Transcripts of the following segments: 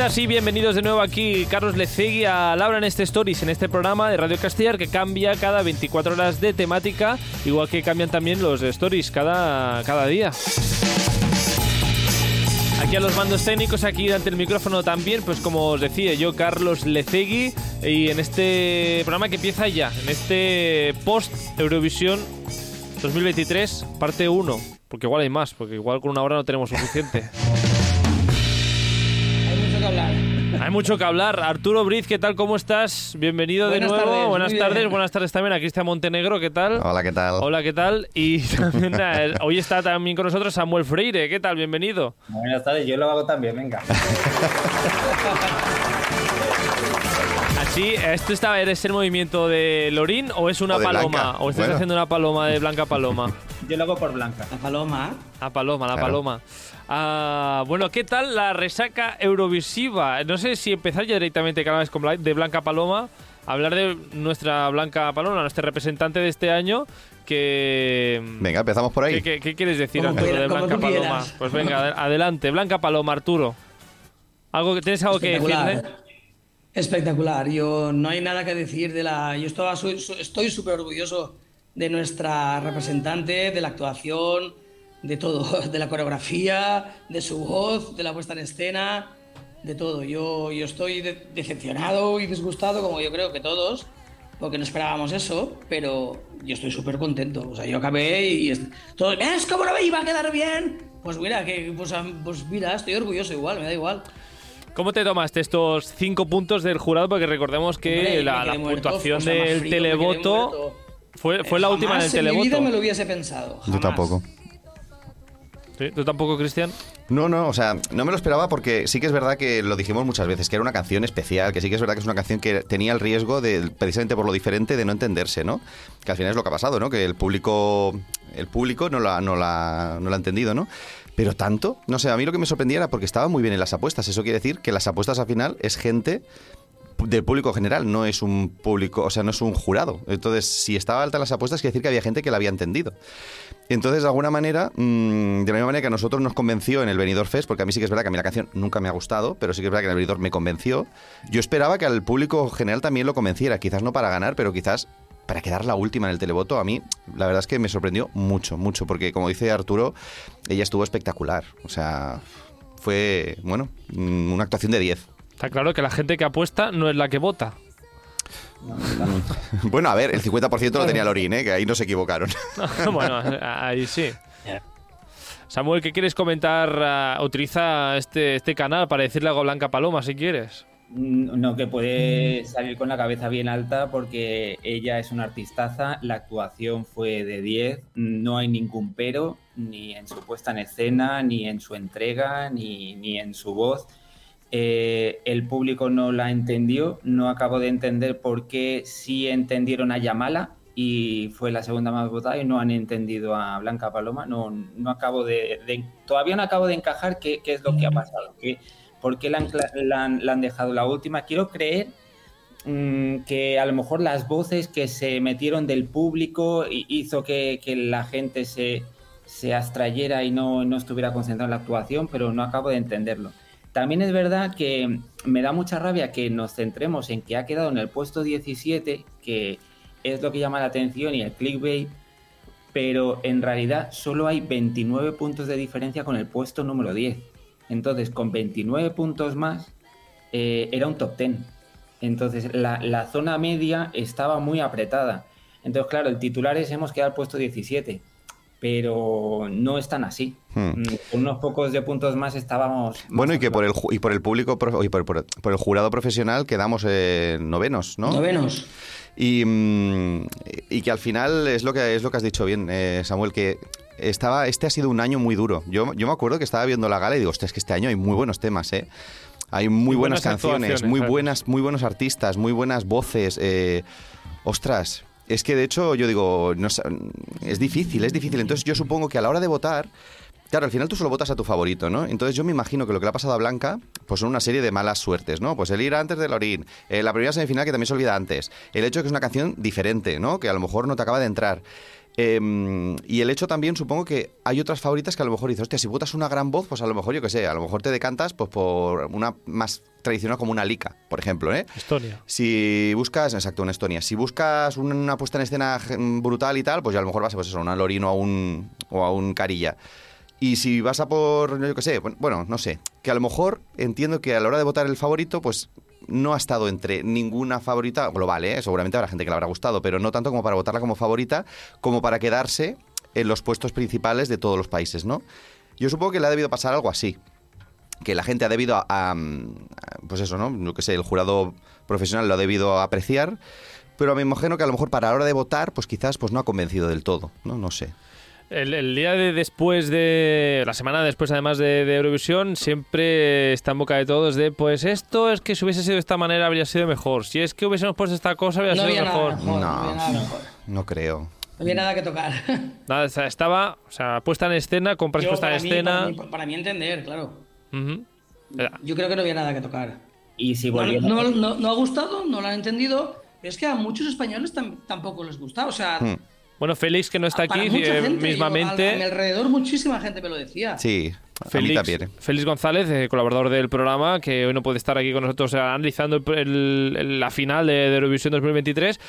Bienvenidas y bienvenidos de nuevo aquí Carlos Lecegui a Laura en este Stories, en este programa de Radio Castellar que cambia cada 24 horas de temática, igual que cambian también los Stories cada, cada día. Aquí a los mandos técnicos, aquí ante el micrófono también, pues como os decía yo, Carlos Lecegui, y en este programa que empieza ya, en este post Eurovisión 2023, parte 1, porque igual hay más, porque igual con una hora no tenemos suficiente. Hay mucho que hablar. Arturo Briz, ¿qué tal? ¿Cómo estás? Bienvenido de nuevo. buenas tardes. Buenas tardes también a Cristian Montenegro, ¿qué tal? Hola, ¿qué tal? Hola, ¿qué tal? Y también hoy está también con nosotros Samuel Freire, ¿qué tal? Bienvenido. Buenas tardes, yo lo hago también, venga. Así, ¿esto está, eres el movimiento de Lorín o es una paloma? ¿O estás haciendo una paloma de Blanca Paloma? Yo lo hago por Blanca. La paloma. La paloma, la paloma. Ah, bueno, ¿qué tal la resaca Eurovisiva? No sé si empezar ya directamente cada vez con de Blanca Paloma, hablar de nuestra Blanca Paloma, nuestra representante de este año, que... Venga, empezamos por ahí. ¿Qué, quieres decir, Arturo, de Blanca Paloma? Pues venga, adelante. Blanca Paloma, Arturo. ¿Algo, ¿Tienes algo que decirle? Espectacular. Yo no hay nada que decir de la... Yo estoy súper orgulloso de nuestra representante, de la actuación, de todo, de la coreografía, de su voz, de la puesta en escena, de todo. Yo, yo estoy decepcionado y disgustado, como yo creo que todos, porque no esperábamos eso, pero yo estoy súper contento. O sea, yo acabé y todo, ¿ves cómo no me iba a quedar bien? Pues mira, que, pues, pues mira, estoy orgulloso igual, me da igual. ¿Cómo te tomaste estos cinco puntos del jurado? Porque recordemos que la, puntuación del televoto fue, fue la última del televoto. En mi vida me lo hubiese pensado. Yo tampoco. ¿Tú tampoco, Cristian? No, no, o sea, no me lo esperaba porque sí que es verdad que lo dijimos muchas veces, que era una canción especial, que sí que es verdad que es una canción que tenía el riesgo de, precisamente por lo diferente, de no entenderse, ¿no? Que al final es lo que ha pasado, ¿no? Que el público, el público no la, no la, no la ha entendido, ¿no? Pero tanto, no sé, a mí lo que me sorprendía era porque estaba muy bien en las apuestas. Eso quiere decir que las apuestas al final es gente del público general, no es un público, o sea, no es un jurado. Entonces, si estaba alta en las apuestas, quiere decir que había gente que la había entendido. Entonces, de alguna manera, mm, de la misma manera que a nosotros nos convenció en el Benidorm Fest, porque a mí sí que es verdad que a mí la canción nunca me ha gustado, pero sí que es verdad que en el Benidorm me convenció, yo esperaba que al público general también lo convenciera, quizás no para ganar, pero quizás para quedar la última en el televoto, a mí la verdad es que me sorprendió mucho, mucho, porque como dice Arturo, ella estuvo espectacular. O sea, fue, bueno, mm, una actuación de 10. Está claro que la gente que apuesta no es la que vota. bueno, a ver, el 50% lo tenía Lorín, ¿eh? que ahí no se equivocaron. bueno, ahí sí. Samuel, ¿qué quieres comentar? Ah, utiliza este, este canal para decirle algo a Blanca Paloma, si quieres. Mm, no, que puede salir con la cabeza bien alta porque ella es una artistaza, la actuación fue de 10, no hay ningún pero, ni en su puesta en escena, ni en su entrega, ni, ni en su voz. Eh, el público no la entendió, no acabo de entender por qué sí entendieron a Yamala y fue la segunda más votada y no han entendido a Blanca Paloma, no, no acabo de, todavía no acabo de encajar qué, es lo que ha pasado, por qué la han, dejado la última. Quiero creer mm, que a lo mejor las voces que se metieron del público hizo que, la gente se, se abstrayera y no, no estuviera concentrada en la actuación, pero no acabo de entenderlo. También es verdad que me da mucha rabia que nos centremos en que ha quedado en el puesto 17, que es lo que llama la atención y el clickbait, pero en realidad solo hay 29 puntos de diferencia con el puesto número 10. Entonces, con 29 puntos más, eh, era un top 10. Entonces, la, zona media estaba muy apretada. Entonces, claro, el titular es hemos quedado al puesto 17 pero no es tan así. Hmm. Mm, con unos pocos de puntos más estábamos... Bueno, y que por el, y por el público y por, el jurado profesional quedamos novenos, ¿no? Novenos. Y, mm, y, que al final es lo que, es lo que has dicho bien, eh, Samuel, que estaba, este ha sido un año muy duro. Yo, yo me acuerdo que estaba viendo la gala y digo, hostia, es que este año hay muy buenos temas, ¿eh? Hay muy, buenas, canciones, muy buenas, muy buenos artistas, muy buenas voces. Eh, ostras, es que de hecho yo digo, no, es difícil, es difícil. Entonces yo supongo que a la hora de votar, Claro, al final tú solo votas a tu favorito, ¿no? Entonces yo me imagino que lo que le ha pasado a Blanca, pues son una serie de malas suertes, ¿no? Pues el ir antes de Lorín, eh, la primera semifinal que también se olvida antes, el hecho de que es una canción diferente, ¿no? Que a lo mejor no te acaba de entrar. Em, y el hecho también, supongo que hay otras favoritas que a lo mejor dices, hostia, si votas una gran voz, pues a lo mejor, yo qué sé, a lo mejor te decantas pues por una más tradicional como una Lika, por ejemplo, ¿eh? Estonia. Si buscas, exacto, una Estonia, si buscas una puesta en escena brutal y tal, pues ya a lo mejor vas a pues eso, a una Lorino o a un, o a un Carilla. Y si vas a por, yo qué sé, bueno, no sé, que a lo mejor entiendo que a la hora de votar el favorito, pues no ha estado entre ninguna favorita global, ¿eh? seguramente habrá gente que le habrá gustado, pero no tanto como para votarla como favorita, como para quedarse en los puestos principales de todos los países, ¿no? Yo supongo que le ha debido pasar algo así, que la gente ha debido a, pues eso, ¿no? Yo que sé, el jurado profesional lo ha debido apreciar, pero me imagino que a lo mejor para la hora de votar, pues quizás pues no ha convencido del todo, ¿no? No sé. El, día de después de. La semana después, además de, Eurovisión, siempre está en boca de todos de: pues esto es que si hubiese sido de esta manera habría sido mejor. Si es que hubiésemos puesto esta cosa habría sido mejor. No, no, creo. No había nada que tocar. Nada, estaba, o sea, puesta en escena, con puesta en escena. Para mí, entender, claro. Yo creo que no había nada que tocar. Y si no, no, ha gustado, no lo han entendido. Pero es que a muchos españoles tampoco les gusta. O sea. Hmm. Bueno, Félix, que no está aquí, eh, mismamente. a, mi alrededor muchísima gente me lo decía. Sí, Félix, Félix González, eh, colaborador del programa, que hoy no puede estar aquí con nosotros analizando la final de, Eurovisión 2023.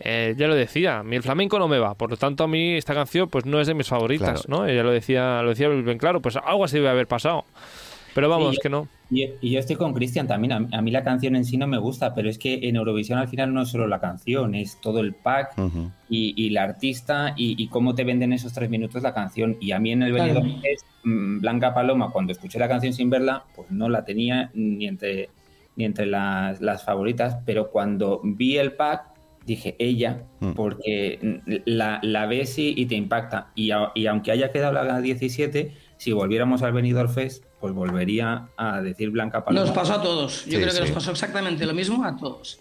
Eh, ya lo decía, a mí el flamenco no me va, por lo tanto a mí esta canción pues no es de mis favoritas, ¿no? Ella lo decía, lo decía bien claro, pues algo así debe haber pasado. Pero vamos, que no. Y, yo estoy con Cristian también. A, mí la canción en sí no me gusta, pero es que en Eurovisión al final no es solo la canción, es todo el pack y, la artista y, cómo te venden esos tres minutos la canción. Y a mí en el claro. es mm, Blanca Paloma, cuando escuché la canción sin verla, pues no la tenía ni entre, ni entre las, las favoritas, pero cuando vi el pack dije ella, mm. porque la, la ves y, te impacta. Y, y aunque haya quedado la 17, si volviéramos al Benidorm Fest, pues volvería a decir Blanca Paloma. Nos pasó a todos. Yo creo que nos pasó exactamente lo mismo a todos.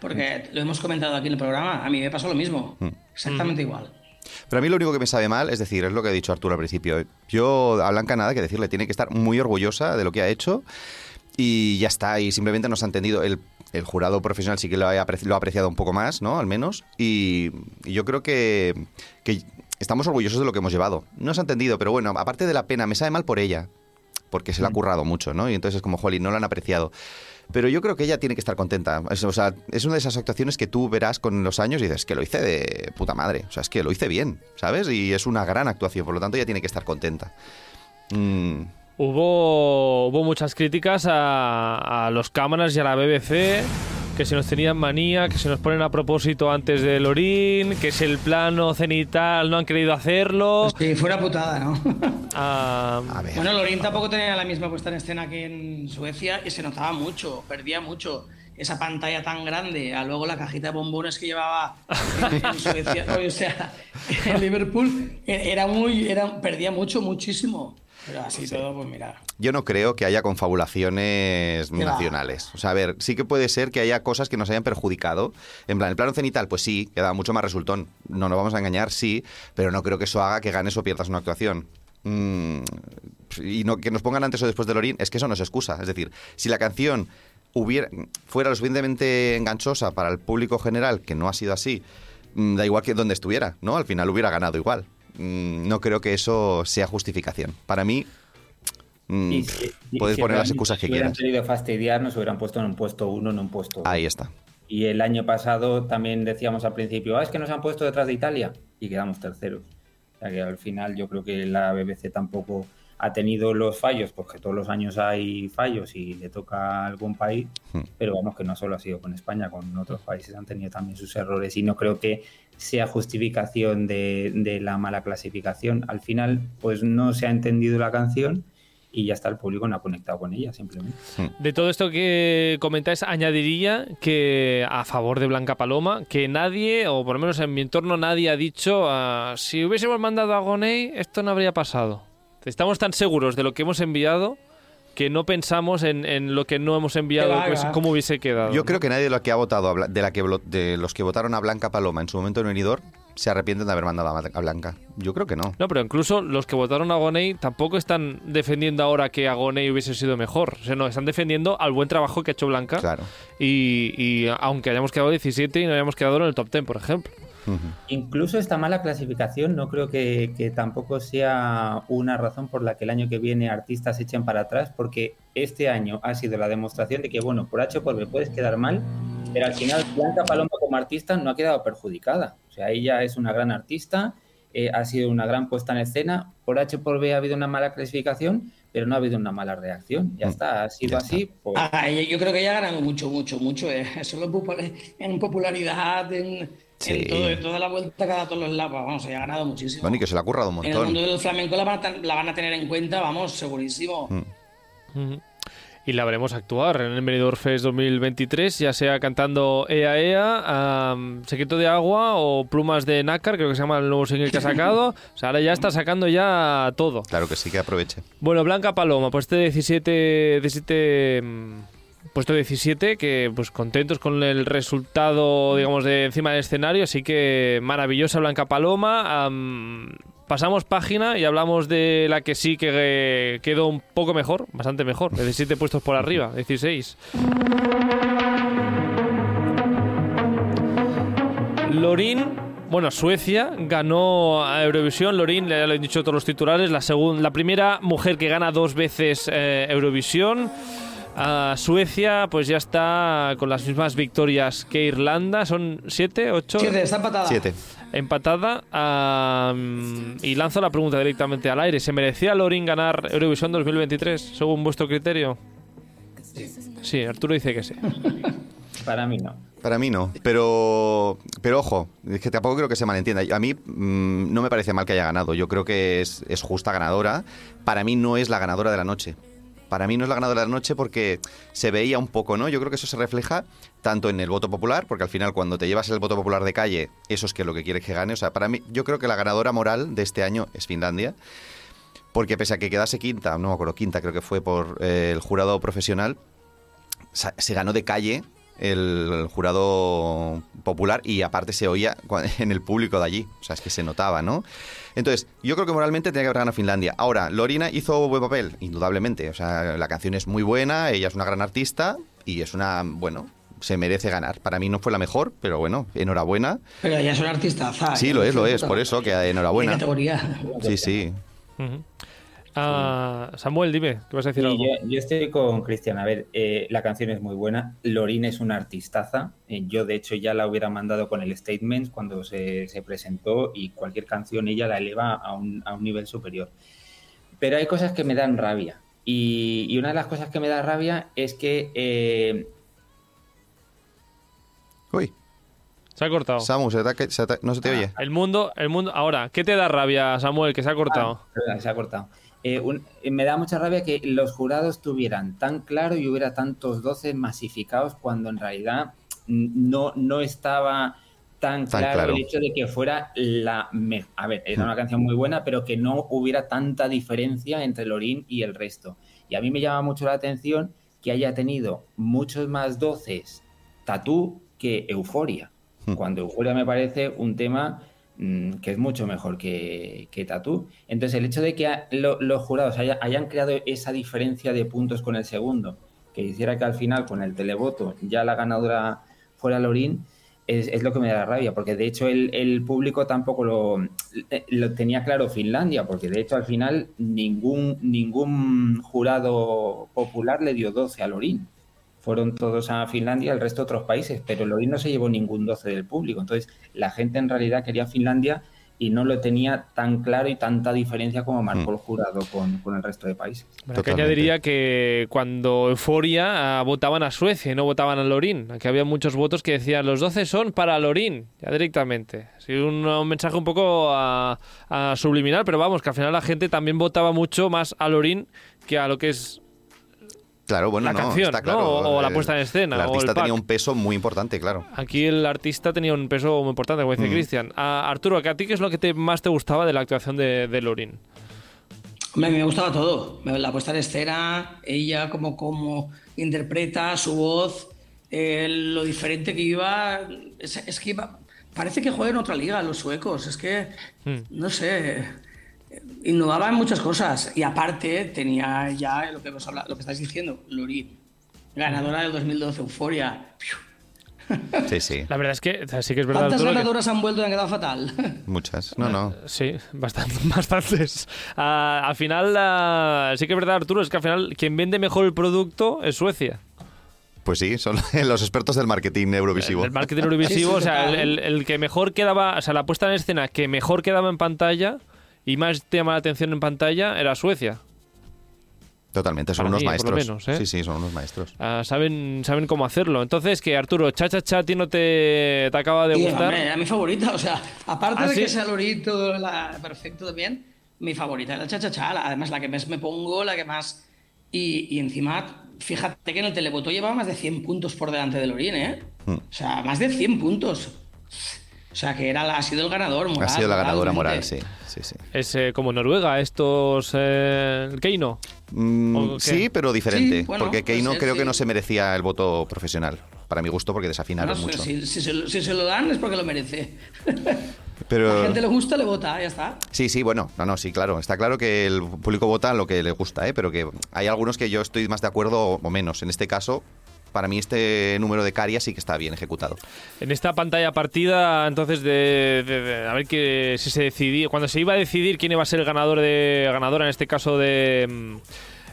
Porque lo hemos comentado aquí en el programa. A mí me pasó lo mismo. Mm. Exactamente igual. Pero a mí lo único que me sabe mal, es decir, es lo que ha dicho Arturo al principio. Yo a Blanca nada que decirle, tiene que estar muy orgullosa de lo que ha hecho y ya está, y simplemente nos ha entendido. El, jurado profesional sí que lo ha, apreciado un poco más, ¿no? Al menos. Y, yo creo que, que, estamos orgullosos de lo que hemos llevado. No se ha entendido, pero bueno, aparte de la pena, me sabe mal por ella porque se le ha mm. currado mucho, ¿no? Y entonces es como, Holly, no lo han apreciado. Pero yo creo que ella tiene que estar contenta. Es, o sea, es una de esas actuaciones que tú verás con los años y dices, que lo hice de puta madre. O sea, es que lo hice bien, ¿sabes? Y es una gran actuación, por lo tanto ella tiene que estar contenta. Mm. Hubo, hubo muchas críticas a, a los cámaras y a la BBC que se nos tenían manía, que se nos ponen a propósito antes del orín, que es el plano cenital no han querido hacerlo. Sí, fuera putada, ¿no? Ah, bueno, el orín tampoco tenía la misma puesta en escena que en Suecia y se notaba mucho, perdía mucho. Esa pantalla tan grande, a luego la cajita de bombones que llevaba en, Suecia, o sea, en Liverpool, era muy, era, perdía mucho, muchísimo. Pero así todo, pues mira. Yo no creo que haya confabulaciones nacionales. O sea, a ver, sí que puede ser que haya cosas que nos hayan perjudicado. En plan, el plano cenital, pues sí, queda mucho más resultón. No nos vamos a engañar, sí, pero no creo que eso haga que ganes o pierdas una actuación. Mm, y no, que nos pongan antes o después del orín, es que eso no es excusa. Es decir, si la canción hubiera, fuera lo suficientemente enganchosa para el público general, que no ha sido así, mm, da igual que donde estuviera, ¿no? Al final hubiera ganado igual. Mm, no creo que eso sea justificación. Para mí, mm, puedes poner las excusas que quieras. Si hubieran querido fastidiar, nos hubieran puesto en un puesto uno, en un puesto. Ahí está. Y el año pasado también decíamos al principio, ah, es que nos han puesto detrás de Italia y quedamos terceros. O sea que al final yo creo que la BBC tampoco ha tenido los fallos, porque todos los años hay fallos y le toca a algún país, hmm. pero vamos que no solo ha sido con España, con otros países han tenido también sus errores y no creo que sea justificación de, la mala clasificación. Al final, pues no se ha entendido la canción y ya está, el público no ha conectado con ella, simplemente. Hmm. De todo esto que comentáis, añadiría que a favor de Blanca Paloma, que nadie, o por lo menos en mi entorno nadie ha dicho, ah, si hubiésemos mandado a Gonei, esto no habría pasado. Estamos tan seguros de lo que hemos enviado que no pensamos en, lo que no hemos enviado, pues, cómo hubiese quedado. Yo creo que nadie de los que ha votado, de, la que, de los que votaron a Blanca Paloma en su momento en venidor, se arrepienten de haber mandado a Blanca. Yo creo que no. No, pero incluso los que votaron a Gonei tampoco están defendiendo ahora que a Gonei hubiese sido mejor. O sea, no, están defendiendo al buen trabajo que ha hecho Blanca. Claro. Y, y aunque hayamos quedado 17 y no hayamos quedado en el top 10, por ejemplo. Incluso esta mala clasificación no creo que, que, tampoco sea una razón por la que el año que viene artistas echen para atrás, porque este año ha sido la demostración de que, bueno, por H o por B puedes quedar mal, pero al final Blanca Paloma como artista no ha quedado perjudicada. O sea, ella es una gran artista, eh, ha sido una gran puesta en escena, por H o por B ha habido una mala clasificación, pero no ha habido una mala reacción. Ya mm, está, ha sido así. Pues... Ah, yo creo que ella ha ganado mucho, mucho, mucho. Eh. Solo en popularidad, en, en, toda la vuelta que ha dado todos los lados, vamos, ella ha ganado muchísimo. Bueno, y que se la ha currado un montón. En el mundo del flamenco la van a, tener en cuenta, vamos, segurísimo. Mm y la veremos actuar en el Benidorm Fest 2023, ya sea cantando Ea Ea, Secreto de Agua o Plumas de Nácar, creo que se llama el nuevo single que ha sacado. o sea, ahora ya está sacando ya todo. Claro que sí, que aproveche. Bueno, Blanca Paloma, pues este 17, 17 mm, puesto 17, que pues contentos con el resultado, digamos, de encima del escenario, así que maravillosa Blanca Paloma pasamos página y hablamos de la que sí que quedó un poco mejor, bastante mejor, 17 puestos por arriba, 16. Lorin, bueno, Suecia ganó a Eurovisión. Lorin, ya lo he dicho todos los titulares, la, segunda, la primera mujer que gana dos veces eh, Eurovisión. Suecia, pues ya está con las mismas victorias que Irlanda. ¿Son siete, ocho? Siete, está empatada. Siete empatada. y lanzo la pregunta directamente al aire. ¿Se merecía Lorin ganar Eurovisión 2023 según vuestro criterio? Sí. Sí, Arturo dice que sí. Para mí no. Para mí no, pero, pero ojo, es que tampoco creo que se malentienda. A mí mm, no me parece mal que haya ganado, yo creo que es, es justa ganadora. Para mí no es la ganadora de la noche para mí no es la ganadora de la noche porque se veía un poco, ¿no? Yo creo que eso se refleja tanto en el voto popular, porque al final cuando te llevas el voto popular de calle, eso es que lo que quieres que gane. O sea, para mí, yo creo que la ganadora moral de este año es Finlandia, porque pese a que quedase quinta, no me acuerdo, quinta creo que fue por eh, el jurado profesional, se ganó de calle el jurado popular y aparte se oía en el público de allí. O sea, es que se notaba, ¿no? Entonces, yo creo que moralmente tenía que haber ganado Finlandia. Ahora, Lorina hizo buen papel, indudablemente. O sea, la canción es muy buena, ella es una gran artista y es una, bueno, se merece ganar. Para mí no fue la mejor, pero bueno, enhorabuena. Pero ella es una artista, Sí, lo es, lo es, por eso que enhorabuena. categoría? Sí, sí. Ah, Samuel, dime, ¿qué vas a decir? Yo, estoy con Cristian. A ver, eh, la canción es muy buena. Lorin es una artistaza. Eh, yo, de hecho, ya la hubiera mandado con el Statement cuando se, presentó y cualquier canción ella la eleva a un, nivel superior. Pero hay cosas que me dan rabia. Y, una de las cosas que me da rabia es que. Eh, Uy. Se ha cortado. Samu, no se te ah, oye. El mundo, el mundo. Ahora, ¿qué te da rabia, Samuel, que se ha cortado? Ah, se ha cortado. Eh, me da mucha rabia que los jurados tuvieran tan claro y hubiera tantos 12 masificados cuando en realidad no, no estaba tan, claro, el hecho de que fuera la... A ver, era una canción muy buena, pero que no hubiera tanta diferencia entre Lorin y el resto. Y a mí me llama mucho la atención que haya tenido muchos más doces Tatú que Euforia. Hmm. Cuando Euforia me parece un tema que es mucho mejor que, que Tatú. Entonces, el hecho de que los jurados hayan creado esa diferencia de puntos con el segundo, que hiciera que al final, con el televoto, ya la ganadora fuera Lorín, es, lo que me da rabia, porque de hecho el, público tampoco lo, eh, lo, tenía claro Finlandia, porque de hecho al final ningún, ningún jurado popular le dio 12 a Lorín fueron todos a Finlandia, el resto a otros países, pero Lorin no se llevó ningún 12 del público. Entonces, la gente en realidad quería Finlandia y no lo tenía tan claro y tanta diferencia como marcó mm. el jurado con, el resto de países. Bueno, que añadiría que cuando Euforia ah, votaban a Suecia y no votaban a Lorin, que había muchos votos que decían los 12 son para Lorin, ya directamente. Sí, un, mensaje un poco a, subliminal, pero vamos, que al final la gente también votaba mucho más a Lorin que a lo que es Claro, bueno, la canción, O, la puesta en escena. El artista tenía un peso muy importante, claro. Aquí el artista tenía un peso muy importante, como dice mm. Cristian. Arturo, ¿a ti qué es lo que te, más te gustaba de la actuación de, de Lorin? Hombre, a mí me gustaba todo. La puesta en escena, ella como, como interpreta, su voz, eh, lo diferente que iba. Es, que iba. Parece que juega en otra liga los suecos. Es que. Mm. No sé innovaba en muchas cosas y aparte tenía ya lo que, lo que estáis diciendo, Lorit, ganadora del 2012, Euforia. Sí, sí. La verdad es que sí que es verdad. ¿Cuántas que- ganadoras han vuelto y han quedado fatal? Muchas. No, no. Sí, bastante, bastantes. Ah, al final, ah, sí que es verdad, Arturo, es que al final quien vende mejor el producto es Suecia. Pues sí, son los expertos del marketing eurovisivo. El marketing eurovisivo, Sí, o sea, el, total. el- el que mejor quedaba, o sea, la puesta en escena que mejor quedaba en pantalla y más te llama la atención en pantalla era Suecia. Totalmente, son Para unos mí, por lo maestros. menos, ¿eh? Sí, sí, son unos maestros. Ah, saben, saben cómo hacerlo. Entonces, que Arturo, cha cha cha, a ti no te, te acaba de Y, gustar. hombre, era mi favorita, o sea, aparte ¿Ah, de sí? que sea Lorito la, perfecto también, mi favorita era el cha-cha-cha, la- además la que más me pongo, la que más... Y, y encima, fíjate que en el televoto llevaba más de 100 puntos por delante de Lorín, ¿eh? Hmm. O sea, más de 100 puntos. O sea, que era, la- ha sido el ganador moral. ha sido la ganadora moral, sí. sí, sí. Es eh, como Noruega, estos. Eh, Keino. Mm, sí, pero diferente. Sí, bueno, porque Keino creo que no se merecía el voto profesional. Para mi gusto, porque desafinaron No mucho. si, si se, lo- si se lo dan es porque lo merece. Pero... La gente le gusta, le vota, ya está. Sí, sí, bueno, no, no, sí, claro. Está claro que el público vota lo que le gusta, ¿eh? pero que hay algunos que yo estoy más de acuerdo o menos. En este caso, para mí este número de Caria sí que está bien ejecutado. En esta pantalla partida, entonces, de, a ver que si se decidía, cuando se iba a decidir quién iba a ser el ganador de ganadora, en este caso de, mm,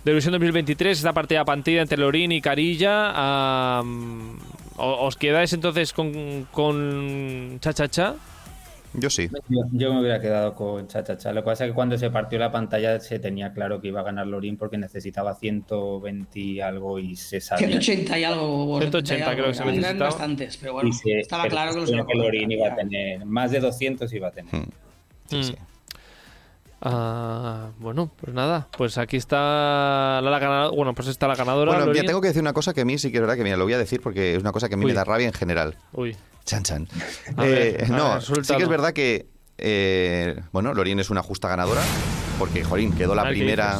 de Eurovisión 2023, esta partida partida entre Lorín y Carilla, ah, mm, ¿o- ¿os quedáis entonces con, con Cha Cha Cha? Yo sí. Yo, yo me hubiera quedado con Cha Cha Cha. Lo que pasa es que cuando se partió la pantalla se tenía claro que iba a ganar Lorín porque necesitaba 120 y algo y se sabía. 180 y algo. o 180 y algo, creo que se necesitaba. bastantes, pero bueno, se- estaba pero claro que que Lorín iba a tener más de 200 iba a tener. Mm. Sí, Mm. sí. Ah, bueno, pues nada, pues aquí está la, la ganadora, bueno, pues está la ganadora. Bueno, Lorín. ya tengo que decir una cosa que a mí sí que es verdad que mira, lo voy a decir porque es una cosa que a mí Uy. me da rabia en general. Uy, Chan, chan. A Eh, ver, no, ver, sí que es verdad que, eh, bueno, Lorín es una justa ganadora porque, Jorín, quedó la A ver, ¿qué primera...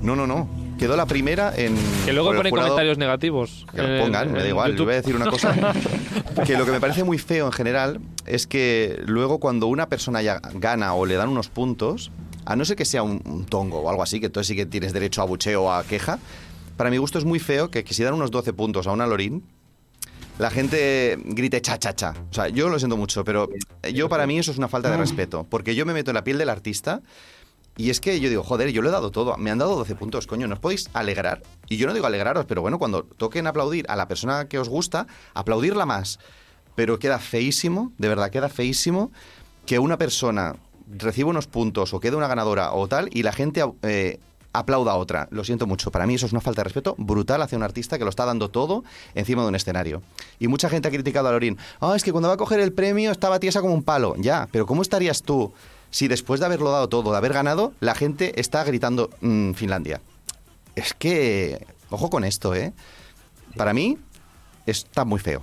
No, no, no. Quedó la primera en... que luego jurado- comentarios negativos. Que lo en- pongan, me da igual. Yo YouTube. voy a decir una cosa. que lo que me parece muy feo en general es que luego cuando una persona ya gana o le dan unos puntos, a no ser que sea un, un tongo o algo así, que entonces sí que tienes derecho a bucheo o a queja, para mi gusto es muy feo que, que si dan unos 12 puntos a una Lorín, la gente grite cha cha cha. O sea, yo lo siento mucho, pero yo para mí eso es una falta de respeto, porque yo me meto en la piel del artista y es que yo digo, joder, yo lo he dado todo, me han dado 12 puntos, coño, ¿no os podéis alegrar? Y yo no digo alegraros, pero bueno, cuando toquen aplaudir a la persona que os gusta, aplaudirla más. Pero queda feísimo, de verdad, queda feísimo que una persona reciba unos puntos o quede una ganadora o tal y la gente eh, aplauda a otra. Lo siento mucho, para mí eso es una falta de respeto brutal hacia un artista que lo está dando todo encima de un escenario. Y mucha gente ha criticado a Lorín. Ah, es que cuando va a coger el premio estaba tiesa como un palo. Ya, pero ¿cómo estarías tú si después de haberlo dado todo, de haber ganado, la gente está gritando "Mm, Finlandia? Es que, ojo con esto, ¿eh? Para mí está muy feo.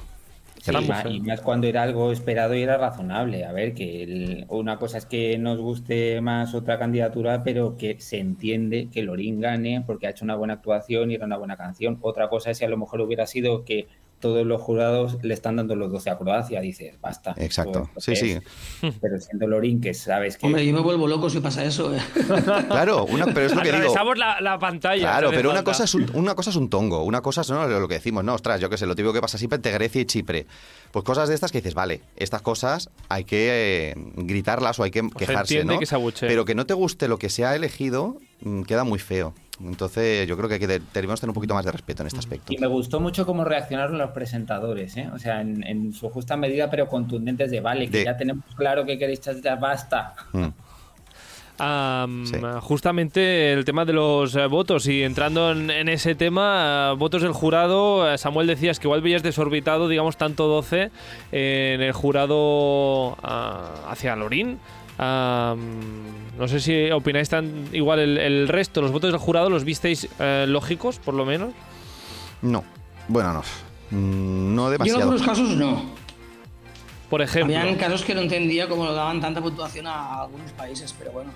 Sí, ma- feo. y más cuando era algo esperado y era razonable. A ver, que el- una cosa es que nos guste más otra candidatura, pero que se entiende que Lorín gane porque ha hecho una buena actuación y era una buena canción. Otra cosa es si a lo mejor hubiera sido que todos los jurados le están dando los 12 a Croacia. Dices, basta. Exacto. esto es Sí, sí. Pero siendo Lorín, que sabes que. Hombre, yo me vuelvo loco si pasa eso. ¿eh? Claro, una, pero es lo que digo. La, la pantalla. Claro, pero una cosa, es un, una cosa es un tongo, una cosa es no, lo que decimos, no, ostras, yo qué sé, lo típico que pasa siempre entre Grecia y Chipre. Pues cosas de estas que dices, vale, estas cosas hay que eh, gritarlas o hay que quejarse, entiende ¿no? que. Pero que no te guste lo que se ha elegido, mm, queda muy feo. Entonces, yo creo que, hay que de- debemos tener un poquito más de respeto en este aspecto. Y me gustó mucho cómo reaccionaron los presentadores, ¿eh? O sea, en, en su justa medida, pero contundentes de vale, que De- ya tenemos claro que queréis ya basta. Mm. Sí. Justamente el tema de los eh, votos y entrando en, en ese tema, eh, votos del jurado, eh, Samuel decías que igual veías desorbitado, digamos, tanto 12 en el jurado ah, hacia Lorín. Am, no sé si opináis tan igual el, el resto, los votos del jurado los visteis eh, lógicos, por lo menos. No, bueno, no. Mm, No Yo en demasiado. algunos casos no. Por ejemplo, Habían casos que no entendía cómo lo daban tanta puntuación a algunos países, pero bueno.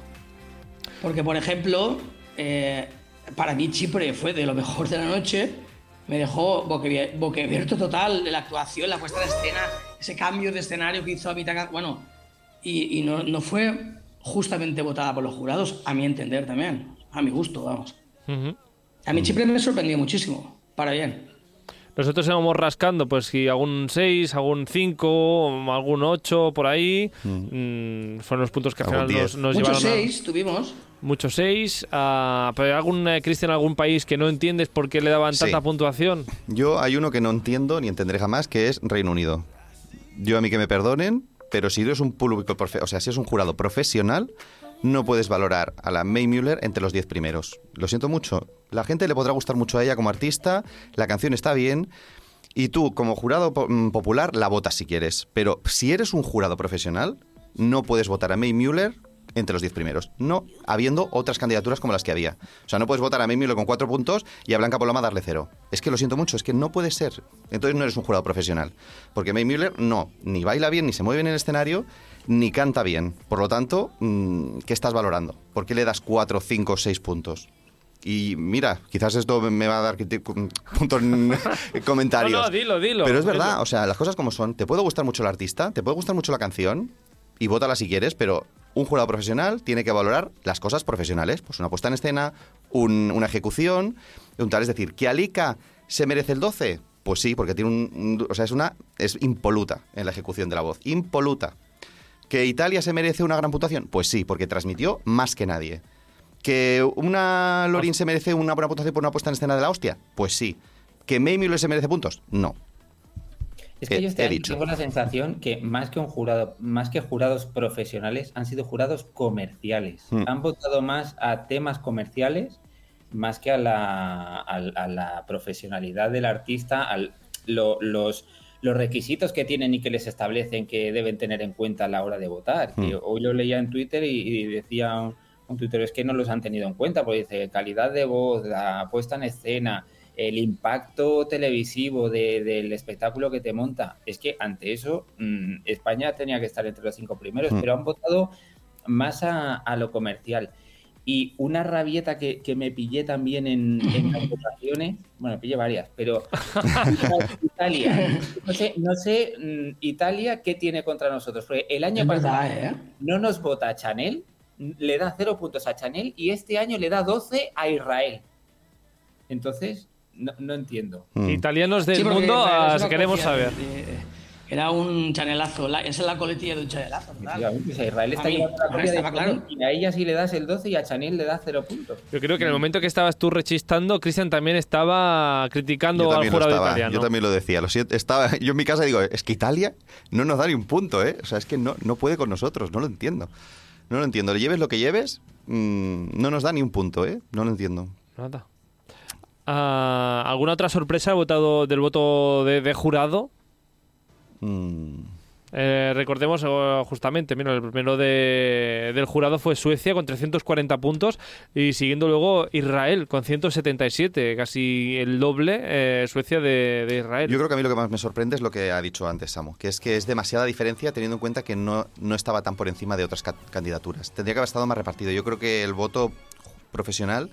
Porque, por ejemplo, eh, para mí Chipre fue de lo mejor de la noche. Me dejó boquiabier- boquiabierto total la actuación, la puesta de escena, ese cambio de escenario que hizo a mitad. Bueno, y, y no, no fue justamente votada por los jurados, a mi entender también. A mi gusto, vamos. A mí Chipre me sorprendió muchísimo, para bien. Nosotros íbamos rascando, pues si algún 6, algún 5, algún 8 por ahí. Mm, fueron los puntos que al final nos, 10. nos Muchos llevaron. a- seis tuvimos. Muchos 6. pero algún, eh, Cristian, algún país que no entiendes por qué le daban Sí. tanta puntuación. Yo hay uno que no entiendo ni entenderé jamás, que es Reino Unido. Yo a mí que me perdonen, pero si eres un público, o sea, si eres un jurado profesional, no puedes valorar a la May Mueller entre los 10 primeros. Lo siento mucho. La gente le podrá gustar mucho a ella como artista, la canción está bien. Y tú, como jurado mm, popular, la votas si quieres. Pero si eres un jurado profesional, no puedes votar a May Mueller entre los 10 primeros. No habiendo otras candidaturas como las que había. O sea, no puedes votar a May Mueller con 4 puntos y a Blanca Paloma darle cero. Es que lo siento mucho, es que no puede ser. Entonces no eres un jurado profesional. Porque May Mueller no, ni baila bien, ni se mueve bien en el escenario, ni canta bien. Por lo tanto, mm, ¿qué estás valorando? ¿Por qué le das 4, 5, 6 puntos? Y mira, quizás esto me va a dar puntos en comentarios. No, no, dilo, dilo. Pero es verdad, o sea, las cosas como son. Te puede gustar mucho el artista, te puede gustar mucho la canción, y vótala si quieres, pero un jurado profesional tiene que valorar las cosas profesionales. Pues una puesta en escena, un- una ejecución, un tal. Es decir, ¿que Alika se merece el 12? Pues sí, porque tiene un, O sea, es una. Es impoluta en la ejecución de la voz. Impoluta. ¿Que Italia se merece una gran puntuación? Pues sí, porque transmitió más que nadie. ¿Que una Lorin se merece una buena puntuación por una puesta en escena de la hostia? Pues sí. ¿Que May se merece puntos? No. Es que yo este año tengo la sensación que más que un jurado, más que jurados profesionales, han sido jurados comerciales. Hmm. Han votado más a temas comerciales más que a la, al- a la profesionalidad del artista, al, lo- los, los requisitos que tienen y que les establecen que deben tener en cuenta a la hora de votar. Hmm. Que hoy lo leía en Twitter y, y decía un, un tuitero, es que no los han tenido en cuenta, porque dice calidad de voz, la puesta en escena, el impacto televisivo de- del espectáculo que te monta. Es que ante eso mm, España tenía que estar entre los cinco primeros, Mm. pero han votado más a, a lo comercial. Y una rabieta que, que me pillé también en, en las votaciones, bueno, pillé varias, pero Italia, no sé, no sé mm, Italia qué tiene contra nosotros, porque el año pasado verdad, ¿eh? no nos vota a Chanel, le da cero puntos a Chanel y este año le da 12 a Israel. Entonces, no, no entiendo. Mm. Italianos del Sí, mundo, ah, una queremos saber. de- de- Era un chanelazo. la- esa es la coletilla de un chanelazo, Israel está A llevando la copia de claro. y a ella sí le das el 12 y a Chanel le da cero puntos. Yo creo que en el momento que estabas tú rechistando, Cristian también estaba criticando Yo al también, lo jurado estaba, italiano. yo también lo decía. Lo siento, estaba, yo en mi casa digo, es que Italia no nos da ni un punto, ¿eh? O sea, es que no, no puede con nosotros, no lo entiendo. No lo entiendo. Le lleves lo que lleves, mm, no nos da ni un punto, ¿eh? No lo entiendo. Nada. Ah, ¿Alguna otra sorpresa votado del voto de, de jurado? Mm, Eh, recordemos eh, justamente, mira, el primero de- del jurado fue Suecia con 340 puntos y siguiendo luego Israel con 177, casi el doble eh, Suecia de, de Israel. Yo creo que a mí lo que más me sorprende es lo que ha dicho antes Samu, que es que es demasiada diferencia teniendo en cuenta que no, no estaba tan por encima de otras ca- candidaturas. Tendría que haber estado más repartido. Yo creo que el voto profesional,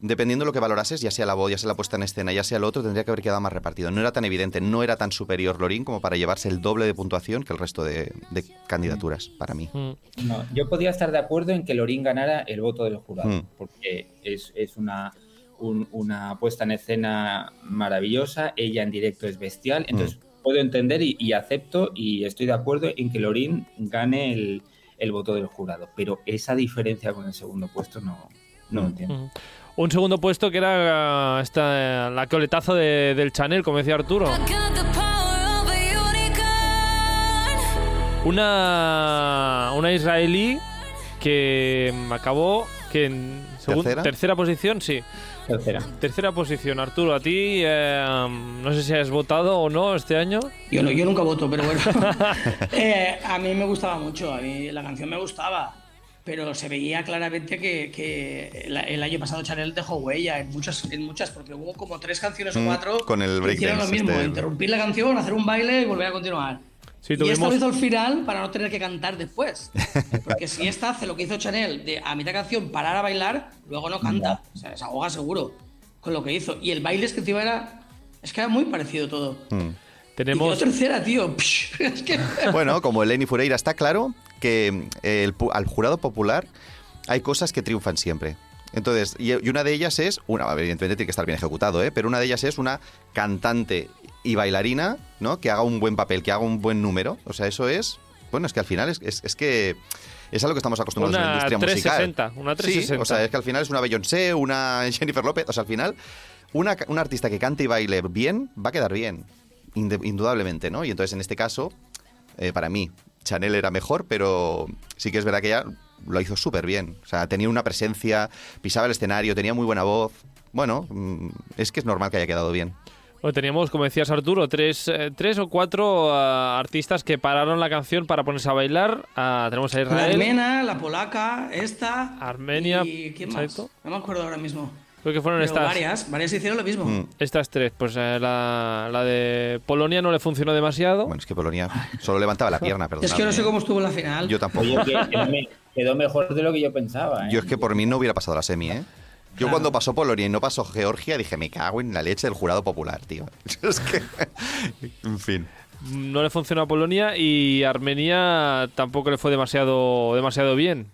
dependiendo de lo que valorases, ya sea la voz, ya sea la puesta en escena, ya sea el otro, tendría que haber quedado más repartido. No era tan evidente, no era tan superior Lorín como para llevarse el doble de puntuación que el resto de, de candidaturas, para mí. Mm. No, yo podía estar de acuerdo en que Lorín ganara el voto del jurado, Mm. porque es, es una, un- una puesta en escena maravillosa, ella en directo es bestial, entonces puedo entender y, y acepto y estoy de acuerdo en que Lorín gane el, el voto del jurado, pero esa diferencia con el segundo puesto no, no lo Mm. entiendo. Un segundo puesto que era ah, esta, la coletazo de- del Chanel, como decía Arturo. Una, una israelí que acabó que en segun- ¿Tercera? posición, sí. Tercera. Tercera posición, Arturo. A ti, eh, no sé si has votado o no este año. Yo, no, yo nunca voto, pero bueno. Eh, a mí me gustaba mucho, a mí la canción me gustaba, pero se veía claramente que, que la- el año pasado Chanel dejó huella en muchas, en muchas porque hubo como tres canciones o Mm, cuatro con el que hicieron lo mismo, este- interrumpir la canción, hacer un baile y volver a continuar. Sí, Y esta tuvimos- lo hizo al final para no tener que cantar después. Porque si esta hace lo que hizo Chanel de a mitad canción parar a bailar, luego no canta. O sea, se ahoga seguro con lo que hizo. Y el baile es que encima era. Es que era muy parecido todo. Mm. Y Tenemos. quedó tercera, tío. Es que. Bueno, como Eleni Fureira está claro que eh, el al jurado popular hay cosas que triunfan siempre. Entonces, y, y una de ellas es, una, evidentemente tiene que estar bien ejecutado, ¿eh? pero una de ellas es una cantante y bailarina, ¿no? Que haga un buen papel, que haga un buen número. O sea, eso es, bueno, es que al final es, es, es que es a lo que estamos acostumbrados en la Una industria 360, musical. una Sí, 360. o sea, es que al final es una Beyoncé, una Jennifer López, o sea, al final una, una artista que cante y baile bien va a quedar bien, indudablemente, ¿no? Y entonces en este caso, eh, para mí, Chanel era mejor, pero sí que es verdad que ella lo hizo súper bien. O sea, tenía una presencia, pisaba el escenario, tenía muy buena voz. Bueno, mm, es que es normal que haya quedado bien. Bueno, teníamos, como decías Arturo, tres, eh, tres o cuatro ah, artistas que pararon la canción para ponerse a bailar. Ah, tenemos a La Israel, armena, la polaca, esta. Armenia, ¿Y quién más? exacto. No me acuerdo ahora mismo. Creo que fueron Pero estas, varias, varias hicieron lo mismo. Mm. estas tres. Pues eh, la, la de Polonia no le funcionó demasiado. Bueno, es que Polonia solo levantaba la pierna, perdón. es que no sé cómo estuvo en la final. Yo tampoco. Oye, que quedó, me- quedó mejor de lo que yo pensaba. ¿eh? Yo es que por mí no hubiera pasado la semi, ¿eh? Yo Claro. cuando pasó Polonia y no pasó Georgia dije, me cago en la leche del jurado popular, tío. Es que... en fin. No le funcionó a Polonia y Armenia tampoco le fue demasiado, demasiado bien.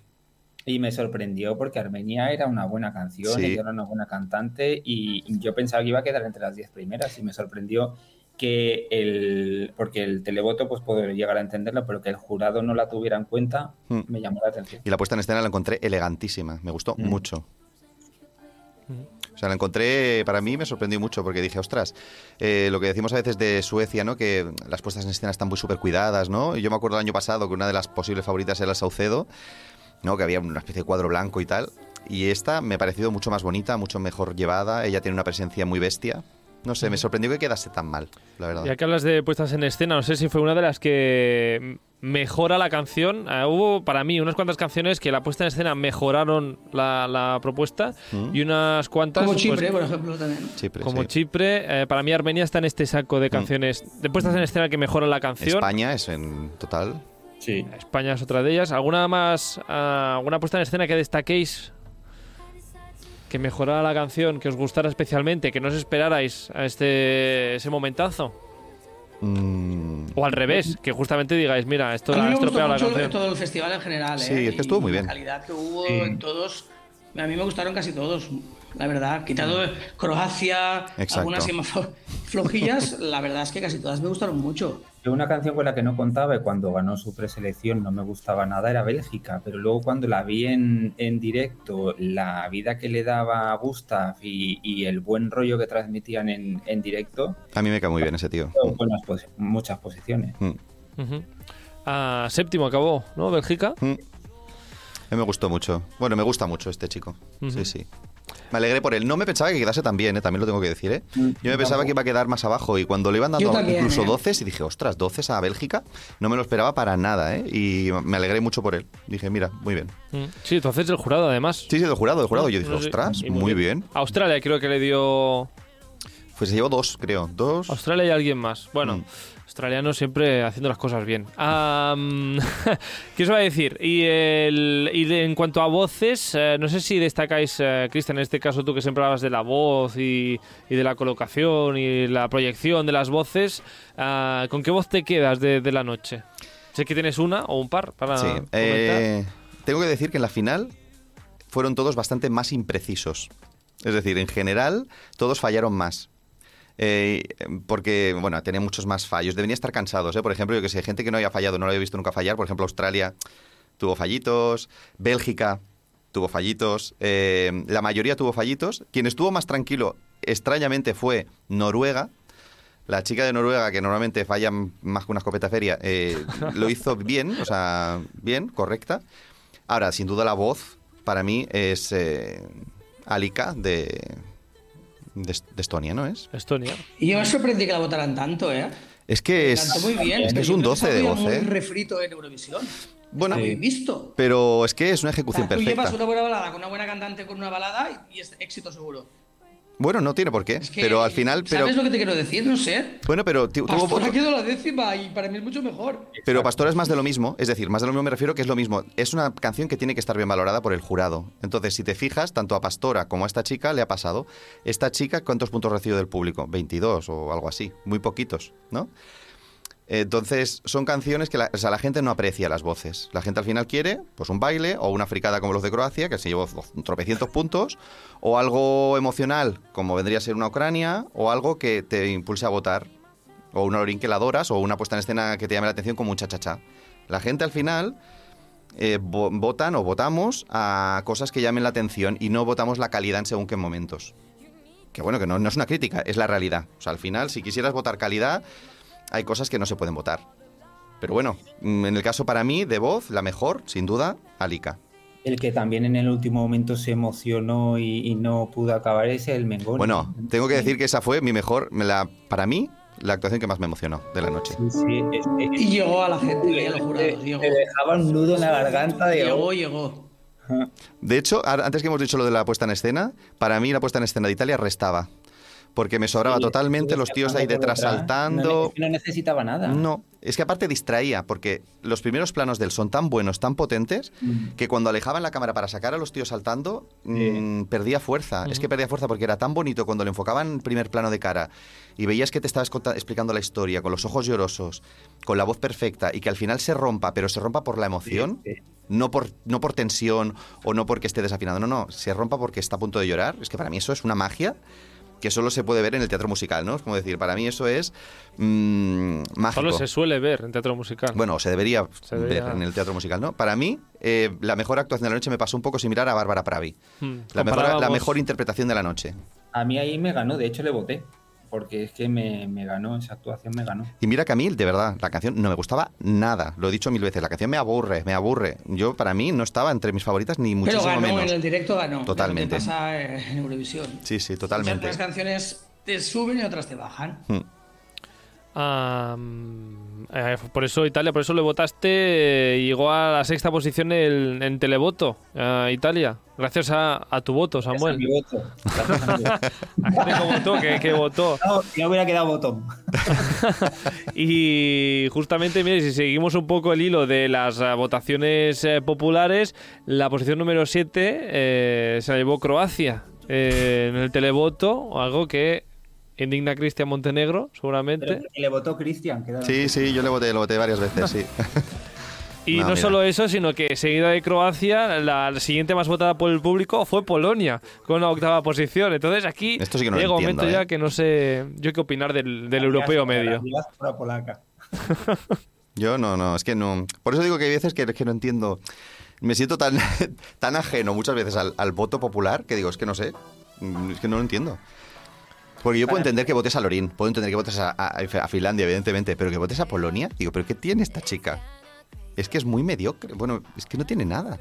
Y me sorprendió porque Armenia era una buena canción, Sí. ella era una buena cantante y yo pensaba que iba a quedar entre las 10 primeras y me sorprendió que el porque el televoto pues puedo llegar a entenderlo, pero que el jurado no la tuviera en cuenta Mm. me llamó la atención. Y la puesta en escena la encontré elegantísima, me gustó Mm. mucho. O sea, la encontré, para mí me sorprendió mucho porque dije, ostras, eh, lo que decimos a veces de Suecia, ¿no? Que las puestas en escena están muy súper cuidadas, ¿no? Y yo me acuerdo el año pasado que una de las posibles favoritas era el Saucedo, ¿no? Que había una especie de cuadro blanco y tal. Y esta me ha parecido mucho más bonita, mucho mejor llevada. Ella tiene una presencia muy bestia. No sé, me sorprendió que quedase tan mal, la verdad. Ya que hablas de puestas en escena, no sé si fue una de las que mejora la canción. Eh, hubo para mí unas cuantas canciones que la puesta en escena mejoraron la, la propuesta Mm. y unas cuantas Como pues, Chipre, por ejemplo, también. Chipre, como sí. Chipre. Eh, para mí Armenia está en este saco de canciones de puestas en escena que mejoran la canción. España es en total. Sí. España es otra de ellas. ¿Alguna más, ah, alguna puesta en escena que destaquéis que mejorara la canción, que os gustara especialmente, que no os esperarais a este ese momentazo? Mm, O al revés, que justamente digáis, mira, esto A mí ha gustó estropeado la canción. todo el festival en general. Sí, ¿eh? es que estuvo muy bien. La calidad que hubo Sí. en todos. A mí me gustaron casi todos, la verdad. Quitando Croacia, Exacto. algunas más flo- flojillas, la verdad es que casi todas me gustaron mucho. Yo una canción con la que no contaba y cuando ganó su preselección no me gustaba nada era Bélgica, pero luego cuando la vi en, en directo, la vida que le daba a Gustav y, y el buen rollo que transmitían en, en directo, a mí me cae muy bien ese tío. buenas posi- muchas posiciones. Mm. Ah, séptimo acabó, ¿no? Bélgica. Mm. A mí me gustó mucho. Bueno, me gusta mucho este chico. Sí, sí. Me alegré por él. No me pensaba que quedase tan bien, ¿eh? también lo tengo que decir. ¿eh? Mm, Yo me pensaba que iba a quedar más abajo y cuando le iban dando también, incluso ¿eh? 12 y dije, ostras, 12 a Bélgica, no me lo esperaba para nada. ¿eh? Y me alegré mucho por él. Dije, mira, muy bien. Mm. Sí, entonces el jurado además. Sí, sí, del jurado, del jurado. Yo dije, ostras, muy bien. Australia creo que le dio... Pues se llevó dos, creo. Dos. Australia y alguien más. Bueno, Mm. Australianos siempre haciendo las cosas bien. ¿Qué os va a decir? Y, el- y de- en cuanto a voces, eh, no sé si destacáis, eh, Cristian, en este caso tú que siempre hablas de la voz y, y de la colocación y la proyección de las voces, ah, ¿con qué voz te quedas de, de la noche? Sé que tienes una o un par para Sí. eh, tengo que decir que en la final fueron todos bastante más imprecisos. Es decir, en general, todos fallaron más. Eh, porque, bueno, tenía muchos más fallos. Deberían estar cansados, ¿eh? Por ejemplo, yo que sé, gente que no haya fallado, no lo había visto nunca fallar. Por ejemplo, Australia tuvo fallitos, Bélgica tuvo fallitos, eh, la mayoría tuvo fallitos. Quien estuvo más tranquilo, extrañamente, fue Noruega. La chica de Noruega, que normalmente falla más que una escopeta feria, eh, lo hizo bien, o sea, bien, correcta. Ahora, sin duda la voz, para mí, es eh, Alika de, de, de Estonia, ¿no es? Estonia. Y yo me sorprendí que la votaran tanto, ¿eh? Es que es, muy bien. es, que es un creo 12 de voz, ¿eh? refrito en Eurovisión. Bueno, Muy visto. pero es que es una O sea, ejecución tú llevas perfecta. una buena balada con una buena cantante con una balada y es éxito seguro. Bueno, no tiene por qué, Es que, pero al final... Pero, ¿Sabes lo que te quiero decir? No sé. bueno, pero Pastora voto- quedó la décima y para mí es mucho mejor. Pero Pastora es más de lo mismo, es decir, más de lo mismo me refiero que es lo mismo. Es una canción que tiene que estar bien valorada por el jurado. Entonces, si te fijas, tanto a Pastora como a esta chica le ha pasado. Esta chica, ¿cuántos puntos recibió del público? 22 o algo así, muy poquitos, ¿no? Entonces, son canciones que la, la gente no aprecia las voces. La gente al final quiere pues un baile o una fricada como los de Croacia, que se llevó tropecientos puntos, o algo emocional, como vendría a ser una Ucrania, o algo que te impulse a votar, o una Lorín que la adoras, o una puesta en escena que te llame la atención como un cha-cha-cha. La gente al final eh, vo- votan o votamos a cosas que llamen la atención y no votamos la calidad en según qué momentos. Que bueno, que no, no es una crítica, es la realidad. O sea, al final, si quisieras votar calidad, hay cosas que no se pueden votar. Pero bueno, mm, en el caso para mí, de voz, la mejor, sin duda, Alika. El que también en el último momento se emocionó y, y no pudo acabar es el Mengoni. Bueno, tengo que decir que esa fue mi mejor, la, para mí, la actuación que más me emocionó de la noche. Sí, sí, Y llegó a la gente, jurados. Llegó, te dejaba un nudo en la garganta de llegó, llegó. De hecho, antes que hemos dicho lo de la puesta en escena, para mí la puesta en escena de Italia restaba. Porque me sobraba Sí, totalmente los tíos ahí detrás saltando. No, ne- no necesitaba nada. No, es que aparte distraía, porque los primeros planos de él son tan buenos, tan potentes, Mm. que cuando alejaban la cámara para sacar a los tíos saltando, mm, perdía fuerza. Es que perdía fuerza porque era tan bonito cuando le enfocaban en primer plano de cara y veías que te estabas explicando la historia, con los ojos llorosos, con la voz perfecta, y que al final se rompa, pero se rompa por la emoción. Sí. No por, no por tensión o no porque esté desafinado, no, no, se rompa porque está a punto de llorar. Es que para mí eso es una magia que solo se puede ver en el teatro musical, ¿no? Es como decir, para mí eso es mm, mágico. Solo se suele ver en teatro musical. Bueno, se debería, Se debería- ver en el teatro musical, ¿no? Para mí, eh, la mejor actuación de la noche me pasó un poco similar a Bárbara Pravi. Hmm, La mejor, la mejor interpretación de la noche. A mí ahí me ganó, de hecho le voté. Porque es que me, me ganó, esa actuación me ganó. Y mira que a mí, de verdad, la canción no me gustaba nada. Lo he dicho mil veces, la canción me aburre, me aburre. Yo, para mí, no estaba entre mis favoritas ni Pero muchísimo ganó, menos. en el directo ganó. Totalmente. Es lo que pasa eh, en Eurovisión. Sí, sí, Muchas totalmente. las canciones te suben y otras te bajan. Mm. Eh, por eso Italia, por eso le votaste eh, y llegó a la sexta posición en, en televoto a Italia. Gracias a, a tu voto, Samuel. Gracias a mi voto. A gente como votó, que, que votó. No, hubiera quedado botón. Y justamente, mire, si seguimos un poco el hilo de las votaciones eh, populares, la posición número 7 se la llevó Croacia en el televoto, algo que indigna a Cristian Montenegro, seguramente. Pero porque le votó Cristian. Sí, sí, yo le voté, lo voté varias veces, sí. Y No, no solo eso, sino que seguida de Croacia, la, siguiente más votada por el público fue Polonia, con la octava posición. Entonces aquí Esto sí que no llega un momento ya ¿eh? que no sé yo qué opinar del, del europeo medio. la polaca. Yo no, no, es que no. Por eso digo que hay veces que, que no entiendo. Me siento tan, tan ajeno muchas veces al, al voto popular que digo, es que no sé. Es que no lo entiendo. Porque yo puedo entender que votes a Lorín, puedo entender que votes a, a- a Finlandia, evidentemente, pero que votes a Polonia, digo, ¿pero qué tiene esta chica? Es que es muy mediocre. Bueno, es que no tiene nada.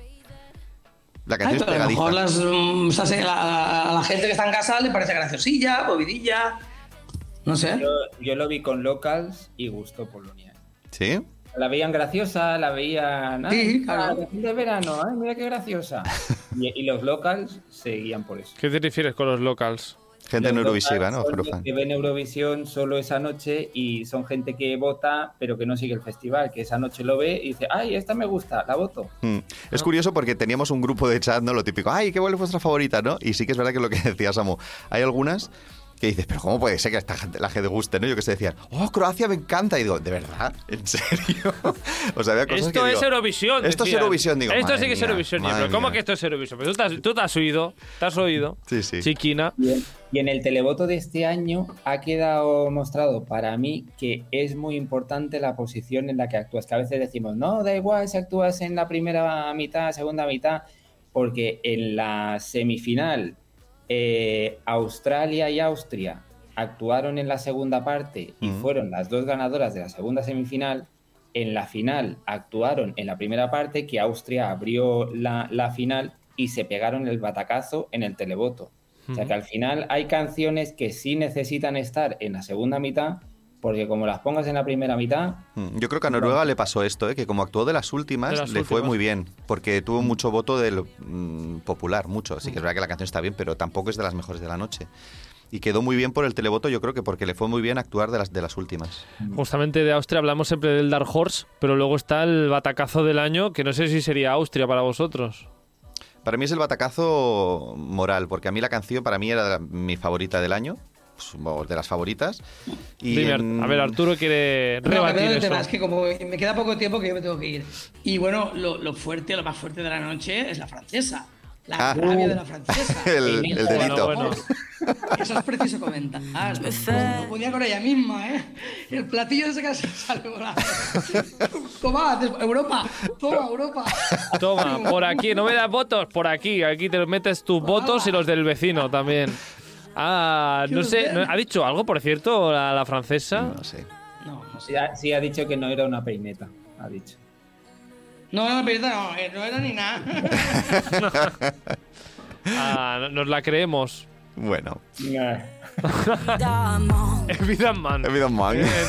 La Ay, canción es pero a lo mejor pegadiza. las, mm, o sea, se- a, a la gente que está en casa le parece graciosilla, movidilla. No sé. Yo, yo lo vi con locals y gustó Polonia. ¿Sí? La veían graciosa, la veían. Sí, "Ay, claro. de verano, ay, mira qué graciosa. Y, y los locals seguían por eso. ¿Qué te refieres con los locals? Gente Los neurovisiva, ¿no? Que ven Eurovisión solo esa noche y son gente que vota, pero que no sigue el festival, que esa noche lo ve y dice, ay, esta me gusta, la voto. Mm. Es curioso porque teníamos un grupo de chat, ¿no? Lo típico, ay, ¿qué cuál es vuestra favorita, no? Y sí que es verdad que lo que decía Samu, hay algunas que dices, pero ¿cómo puede ser que a esta gente, la gente guste, no? Yo que sé, decían, oh, Croacia me encanta. Y digo, ¿de verdad? ¿En serio? o sea, había cosas Esto que es digo, Eurovisión. Esto es. Eurovisión, digo, Esto sí que es Eurovisión. Pero ¿Cómo que esto es Eurovisión? Pero tú te has, tú te has oído, te has oído. Sí, sí. Chiquina. Y en el televoto de este año ha quedado mostrado para mí que es muy importante la posición en la que actúas. Que a veces decimos, no, da igual si actúas en la primera mitad, segunda mitad, porque en la semifinal eh, Australia y Austria actuaron en la segunda parte y fueron las dos ganadoras de la segunda semifinal. En la final actuaron en la primera parte, que Austria abrió la, la final y se pegaron el batacazo en el televoto. O sea que al final hay canciones que sí necesitan estar en la segunda mitad, porque como las pongas en la primera mitad, Mm, Yo creo que a Noruega le pasó esto, ¿eh? que como actuó de las últimas, De las le fue muy bien, porque tuvo mucho voto del mm, popular, mucho. Así que es verdad que la canción está bien, pero tampoco es de las mejores de la noche. Y quedó muy bien por el televoto, yo creo que porque le fue muy bien actuar de las, de las últimas. Justamente de Austria hablamos siempre del Dark Horse, pero luego está el batacazo del año, que no sé si sería Austria para vosotros. Para mí es el batacazo moral, porque a mí la canción para mí era mi favorita del año. Pues, de las favoritas. Y Dime, en- A ver, Arturo quiere No, rebatir pero el eso. tema es que como me queda poco tiempo que yo me tengo que ir. Y bueno, lo, lo fuerte, lo más fuerte de la noche es la francesa. La Ah. rabia de la francesa. El, el Bueno, dedito. bueno. Eso es preciso comentar. No podía con ella misma, ¿eh? El platillo ese que se sale volando. Toma, Europa. Toma, Europa. Toma, por aquí, no me das votos, por aquí. Aquí te metes tus votos y los del vecino también. Ah, no sé, ¿no- ¿ha dicho algo, por cierto, la, la francesa? No sé. No, no sé. Sí ha, sí ha dicho que no era una peineta, ha dicho. No, no, pero no, eh, no era ni nada. Ah, no- nos la creemos. Bueno. Eh,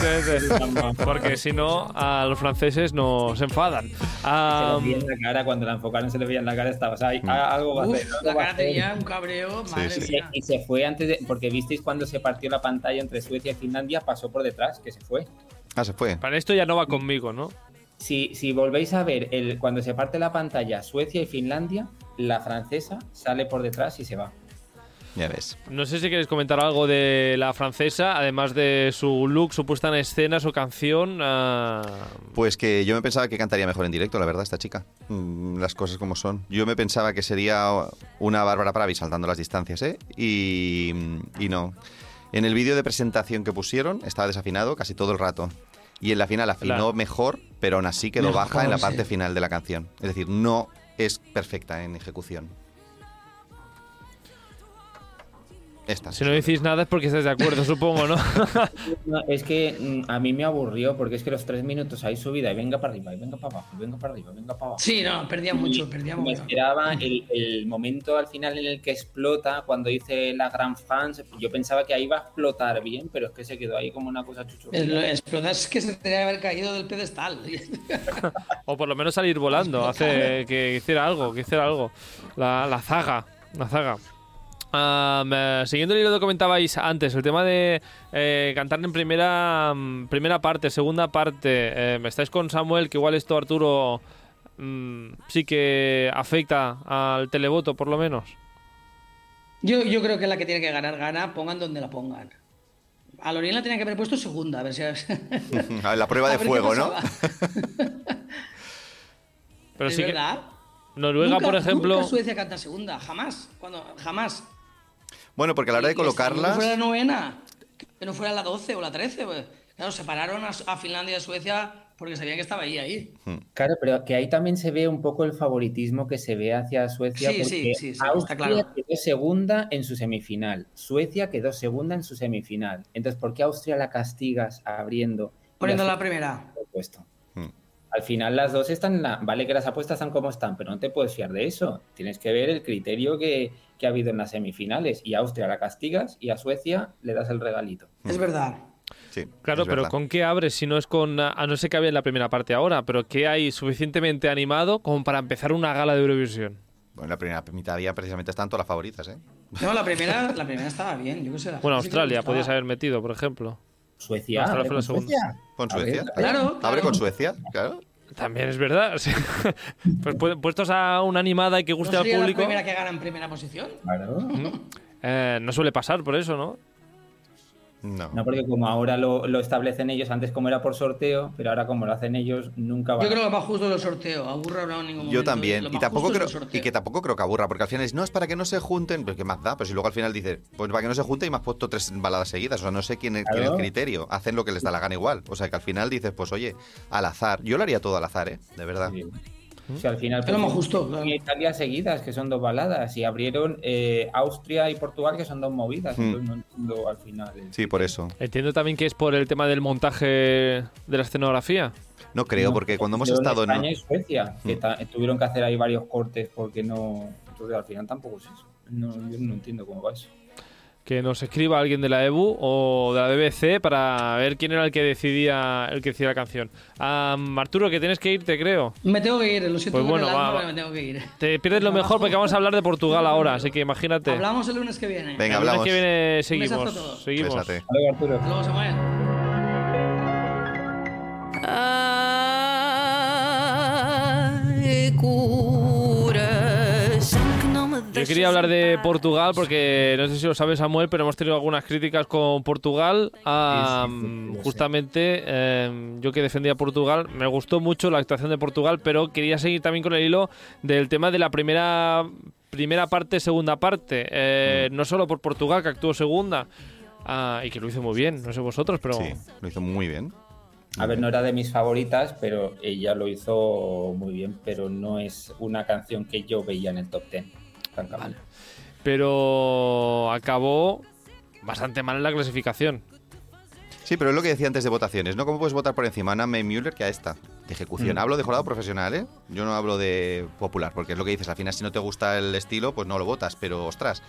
eh, eh. Porque si no, a los franceses nos enfadan. Se le veía en la cara, cuando la enfocaron se le veía en la cara, estaba, o sea, hay- Mm. algo va a hacer. La cara tenía un cabreo, madre sí. Mía. y se fue antes de. Porque visteis cuando se partió la pantalla entre Suecia y Finlandia, pasó por detrás, que se fue. Ah, se fue. para esto ya no va conmigo, ¿no? Si, si volvéis a ver el, cuando se parte la pantalla Suecia y Finlandia, la francesa sale por detrás y se va. Ya ves. No sé si queréis comentar algo de la francesa, además de su look, su puesta en escena, su canción. ah, Pues que yo me pensaba que cantaría mejor en directo, la verdad, esta chica. Mm, Las cosas como son. Yo me pensaba que sería una Bárbara Pravi saltando las distancias, ¿eh? Y, y no. En el vídeo de presentación que pusieron estaba desafinado casi todo el rato. Y en la final afinó Claro. mejor, pero aún así quedó Mejor, baja en la sí. parte final de la canción. Es decir, no es perfecta en ejecución. Esta. si no decís nada es porque estáis de acuerdo, supongo, ¿no? No, es que mm, a mí me aburrió, porque es que los tres minutos ahí subida y venga para arriba, y venga para abajo, y venga para arriba, y venga para abajo. Sí, no, perdía mucho, perdía Me mucho. esperaba el, el momento al final en el que explota, cuando dice la Gran France. Yo pensaba que ahí iba a explotar bien, pero es que se quedó ahí como una cosa chuchurrilla. Explotar es que se tenía que haber caído del pedestal. o por lo menos salir volando, hace que hiciera algo, que hiciera algo. La, la zaga, la zaga. Eh, siguiendo el hilo que comentabais antes, el tema de eh, cantar en primera, mm, primera parte, segunda parte. eh, estáis con Samuel, que igual esto, Arturo, mm, sí que afecta al televoto, por lo menos. Yo, yo creo que la que tiene que ganar, gana, pongan donde la pongan. A Lorien la tenía que haber puesto segunda, a ver si. A ver, la prueba de fuego, ¿no? Pero ¿Es sí que? Noruega, Nunca- por ejemplo. Nunca Suecia canta segunda, jamás. Cuando, jamás. Bueno, porque a la hora de Que no colocarlas... fuera la novena, que no fuera la 12 o la 13. Pues. Claro, separaron a, a Finlandia de Suecia porque sabían que estaba ahí, ahí. Claro, pero que ahí también se ve un poco el favoritismo que se ve hacia Suecia. Sí, sí, porque sí, sí, Austria está claro. quedó segunda en su semifinal. Suecia quedó segunda en su semifinal. Entonces, ¿por qué Austria la castigas abriendo? y Poniendo a la Suecia primera. Hmm. Al final las dos están, en la- vale que las apuestas están como están, pero no te puedes fiar de eso. Tienes que ver el criterio que, que ha habido en las semifinales. Y a Austria la castigas y a Suecia le das el regalito. Es verdad. Sí, Claro, es pero verdad. ¿con qué abres si no es con... A no ser que había en la primera parte ahora, pero ¿qué hay suficientemente animado como para empezar una gala de Eurovisión? Bueno, la primera mitad día precisamente están todas las favoritas, ¿eh? No, la primera, la primera estaba bien. Yo qué sé, la Bueno, Australia podías haber metido, por ejemplo. Suecia, abre la con. Suecia. Con Suecia. ver. Claro, Abre claro. con Suecia, claro. También es verdad. pues pu- puestos a una animada y que ¿No guste al sería público, la primera que gana en primera posición? Claro. eh, no suele pasar por eso, ¿no? No. No, porque como ahora lo, lo establecen ellos, antes como era por sorteo, pero ahora como lo hacen ellos, nunca van Yo a- creo que va justo el sorteo. Aburre hablado en ningún momento. Yo también. Lo Y más tampoco justo creo y que tampoco creo que aburra, porque al final es no es para que no se junten, pues qué más da, pero si luego al final dice, pues para que no se junten y me has puesto tres baladas seguidas, o sea, no sé quién es, quién es el criterio, hacen lo que les da la gana igual, o sea, que al final dices, pues oye, al azar, yo lo haría todo al azar, ¿eh? De verdad. Sí. O sea, al final Es lo más pusieron justo, claro. Italia seguidas, que son dos baladas, y abrieron eh, Austria y Portugal, que son dos movidas. Hmm. Entonces no entiendo al final. eh. Sí, por eso. Entiendo también que es por el tema del montaje de la escenografía. No creo, No, porque cuando hemos estado en España y Suecia, que Hmm. tuvieron que hacer ahí varios cortes porque no. Entonces al final tampoco es eso. No, yo no entiendo cómo va eso. Que nos escriba alguien de la EBU o de la BBC para ver quién era el que decidía el que decidía la canción. Am, Arturo, que tienes que irte, creo. Me tengo que ir, lo siento Pues bueno, el va, me tengo que ir. Te pierdes lo mejor porque vamos a hablar de Portugal ahora, así que imagínate. Hablamos el lunes que viene. Venga, El lunes hablamos. que viene seguimos. todos. Seguimos. Luego, Arturo. Hasta luego, Samuel. Quería hablar de Portugal porque no sé si lo sabes Samuel, pero hemos tenido algunas críticas con Portugal. Ah, sé. justamente eh, yo que defendía a Portugal, me gustó mucho la actuación de Portugal, pero quería seguir también con el hilo del tema de la primera primera parte, segunda parte. Eh, Mm. No solo por Portugal, que actuó segunda ah, y que lo hizo muy bien, no sé vosotros, pero Sí, lo hizo muy bien. A ver, no era de mis favoritas, pero ella lo hizo muy bien, pero no es una canción que yo veía en el top 10. Francamente. pero acabó bastante mal en la clasificación. Sí, pero es lo que decía antes de votaciones, ¿no? ¿Cómo puedes votar por encima a May Müller que a esta? De ejecución. Mm. Hablo de jurado profesional, ¿eh? Yo no hablo de popular, porque es lo que dices, al final si no te gusta el estilo, pues no lo votas, pero ostras.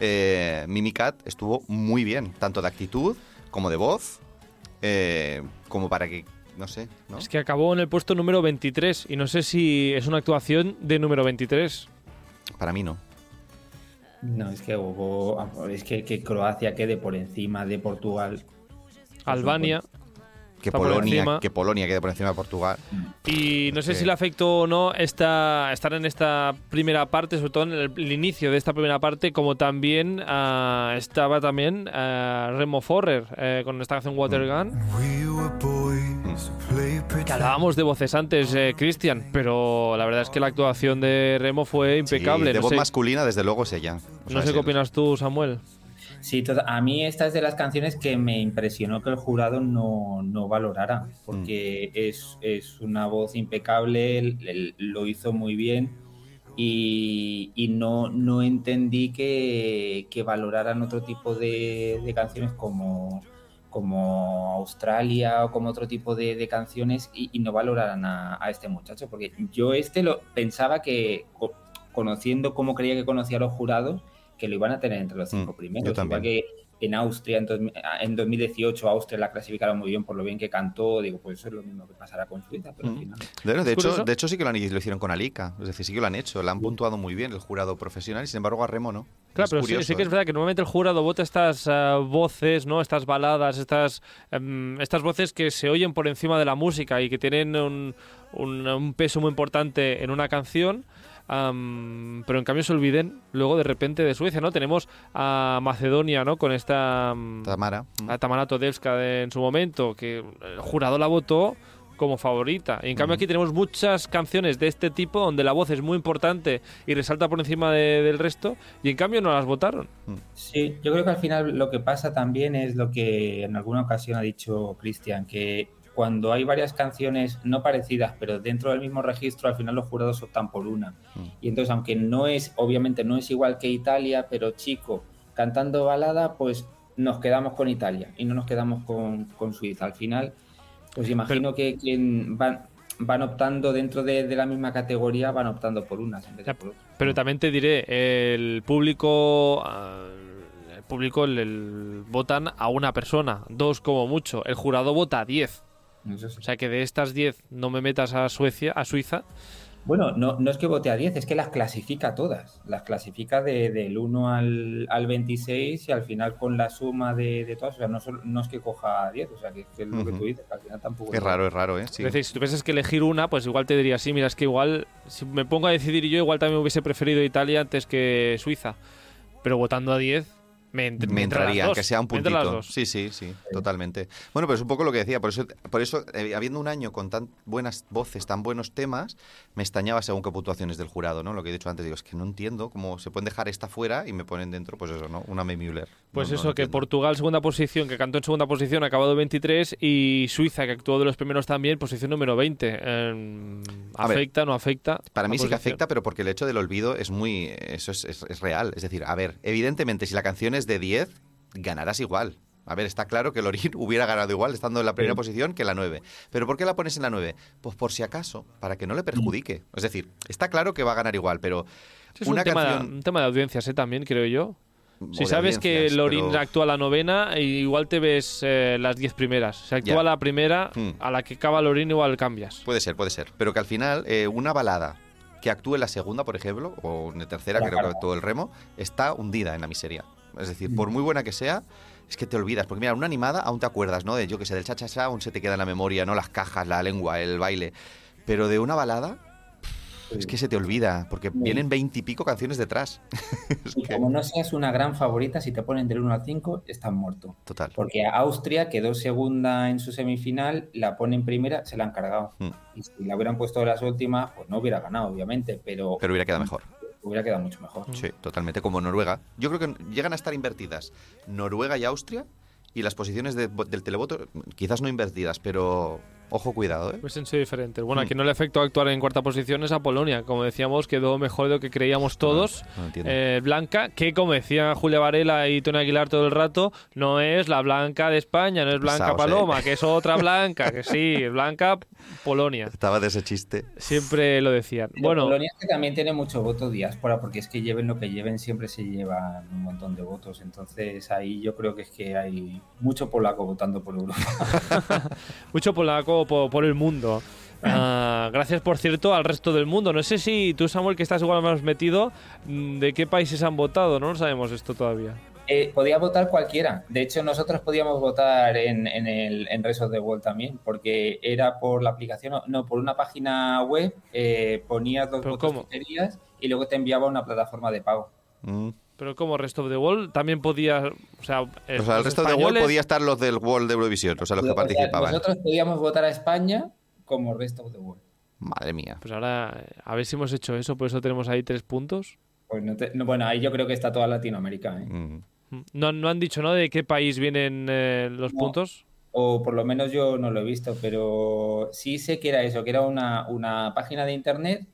Eh, Mimi Cat estuvo muy bien, tanto de actitud como de voz, eh, como para que, no sé, ¿no? Es que acabó en el puesto número 23 y no sé si es una actuación de número 23. Para mí no. No, es que hubo, es que, que Croacia quede por encima de Portugal. Albania. Que Polonia, que Polonia quede por encima de Portugal. Y no sé Sí. si le afectó o no esta, estar en esta primera parte, sobre todo en el, el inicio de esta primera parte, como también ah, estaba también ah, Remo Forrer eh, con esta canción Water Gun. Que hablábamos de voces antes, eh, Cristian, pero la verdad es que la actuación de Remo fue impecable. Sí, de no voz sé, masculina, desde luego, es ella. O sea, no sé qué el- opinas tú, Samuel. Sí, toda- a mí esta es de las canciones que me impresionó que el jurado no, no valorara, porque es, es una voz impecable, lo hizo muy bien y, y no, no entendí que, que valoraran otro tipo de, de canciones como, como Australia o como otro tipo de, de canciones y, y no valoraran a, a este muchacho, porque yo este lo pensaba que, co- conociendo cómo creía que conocía a los jurados, que lo iban a tener entre los cinco Mm, primeros. yo también. Igual que en Austria, en, dos- en 2018, Austria la clasificaron muy bien por lo bien que cantó. Digo, pues eso es lo mismo que pasará con Suiza, pero al Mm. final. De, hecho, curioso. de hecho, sí que lo, han- lo hicieron con Alika. Es decir, sí que lo han hecho. La han puntuado muy bien el jurado profesional y sin embargo a Remo no. Claro, Es pero sí, curioso, sí que es ¿eh? verdad que normalmente el jurado vota estas ah, voces, ¿no? Estas baladas, estas, em, estas voces que se oyen por encima de la música y que tienen un, un- un peso muy importante en una canción. Pero en cambio se olviden luego de repente de Suecia, ¿no? Tenemos a Macedonia, ¿no? Con esta mm, Tamara. a Tamara Todevska de- en su momento, que el jurado la votó como favorita. Y en cambio aquí tenemos muchas canciones de este tipo donde la voz es muy importante y resalta por encima de- del resto y en cambio no las votaron. Sí, yo creo que al final lo que pasa también es lo que en alguna ocasión ha dicho Cristian, que cuando hay varias canciones no parecidas, pero dentro del mismo registro, al final los jurados optan por una. Y entonces, aunque no es, obviamente no es igual que Italia, pero chico, cantando balada, pues nos quedamos con Italia y no nos quedamos con, con Suiza. Al final, pues imagino que quien van, van optando dentro de, de la misma categoría, van optando por unas en vez de por otras. Pero también te diré, el público... El público el- el- votan a una persona, dos como mucho. El jurado vota a 10. Eso sí. O sea que de estas 10 no me metas a Suecia, a Suiza. Bueno, no, no es que vote a 10, es que las clasifica todas. Las clasifica de- del 1 al, al 26 y al final con la suma de, de todas. O sea, no, solo- no es que coja a 10, o sea, que, que es lo que tú dices, que al final tampoco. Es raro, es raro, ¿eh? Sí. Es decir, si tuvieses que elegir una, pues igual te diría, sí, mira, es que igual, si me pongo a decidir yo, igual también hubiese preferido Italia antes que Suiza. Pero votando a 10, me, ent- entraría, que sea un puntito. Sí, sí, sí, totalmente. Bueno, pero es un poco lo que decía, por eso, por eso eh, habiendo un año con tan buenas voces, tan buenos temas, me extrañaba según qué puntuaciones del jurado, ¿no? Lo que he dicho antes, digo, es que no entiendo cómo se pueden dejar esta fuera y me ponen dentro, pues eso, ¿no? Una Müller. Pues No- eso, que. Portugal segunda posición, que cantó en segunda posición, ha acabado 23, y Suiza, que actuó de los primeros también, posición número 20. Em, ver, ¿Afecta, no afecta? Para mí sí que afecta, pero porque el hecho del olvido es muy. Eso es, es- es real. Es decir, a ver, evidentemente, si la canción es de 10, ganarás igual. A ver, está claro que Lorin hubiera ganado igual estando en la primera Sí. posición que en la 9. ¿Pero por qué la pones en la 9? Pues por si acaso, para que no le perjudique. Es decir, está claro que va a ganar igual, pero es una un, tema de, canción. un tema de audiencias, ¿eh? También, creo yo. o Si sabes que Lorin pero- actúa la novena, e igual te ves eh, las 10 primeras. Si actúa la primera, Hmm. a la que acaba Lorin igual cambias. Puede ser, puede ser. Pero que al final, eh, una balada que actúe en la segunda, por ejemplo, o en la tercera, La creo que todo el remo, está hundida en la miseria. Es decir, por muy buena que sea, es que te olvidas. Porque mira, una animada aún te acuerdas, ¿no? De yo que sé, del cha-cha-cha aún se te queda en la memoria, ¿no? Las cajas, la lengua, el baile. Pero de una balada, Es que se te olvida, porque Sí. vienen veintipico canciones detrás. Y que, como no seas una gran favorita, si te ponen del 1 al 5, estás muerto. total. Porque Austria quedó segunda en su semifinal, la ponen primera, se la han cargado. Mm. Y si la hubieran puesto de las últimas, pues no hubiera ganado, obviamente, pero, Pero hubiera quedado mejor. Hubiera quedado mucho mejor. Sí, totalmente, como Noruega. Yo creo que llegan a estar invertidas Noruega y Austria y las posiciones de- del televoto quizás no invertidas, pero ojo, cuidado, ¿eh? Han sido diferentes. Bueno, Mm. aquí no le afectó actuar en cuarta posición es a Polonia. Como decíamos, quedó mejor de lo que creíamos todos. No, no entiendo. Eh, Blanca, que como decía Julia Varela y Tony Aguilar todo el rato, no es la Blanca de España, no es Blanca Pesaos, ¿eh? Paloma, que es otra Blanca, que sí, Blanca Polonia. Estaba de ese chiste. Siempre lo decían. Pero Bueno, Polonia es que también tiene mucho voto diáspora, porque es que lleven lo que lleven, siempre se llevan un montón de votos. Entonces ahí yo creo que es que hay mucho polaco votando por Europa. mucho polaco por, por el mundo. Ah, gracias, por cierto, al resto del mundo. No sé si tú, Samuel, que estás igual más metido, mm, ¿de qué países han votado? No lo sabemos esto todavía. Eh, podía votar cualquiera. De hecho, nosotros podíamos votar en, en el en the World también, porque era por la aplicación, no, por una página web, eh, ponías los ¿Pero votos cómo? que querías y luego te enviaba a una plataforma de pago. Mm. Pero como Rest of the World también podía. O sea, O sea, el resto de World españoles- podía estar los del World de Eurovisión, o sea, los que O sea, participaban. nosotros podíamos votar a España como Rest of the World. Madre mía. Pues ahora, eh, a ver si hemos hecho eso, por eso tenemos ahí tres puntos. Pues no te- no, bueno, ahí yo creo que está toda Latinoamérica. ¿eh? Mm. Mm. No, no han dicho, ¿no? ¿De qué país vienen eh, los No. puntos? O por lo menos yo no lo he visto, pero sí sé que era eso, que era una, una página de internet,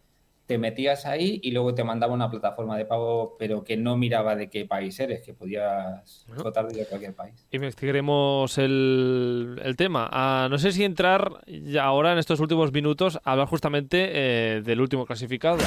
te metías ahí y luego te mandaba una plataforma de pago, pero que no miraba de qué país eres, que podías votar desde cualquier país. Investigaremos el, el tema. Ah, no sé si entrar ya ahora en estos últimos minutos a hablar justamente eh, del último clasificado.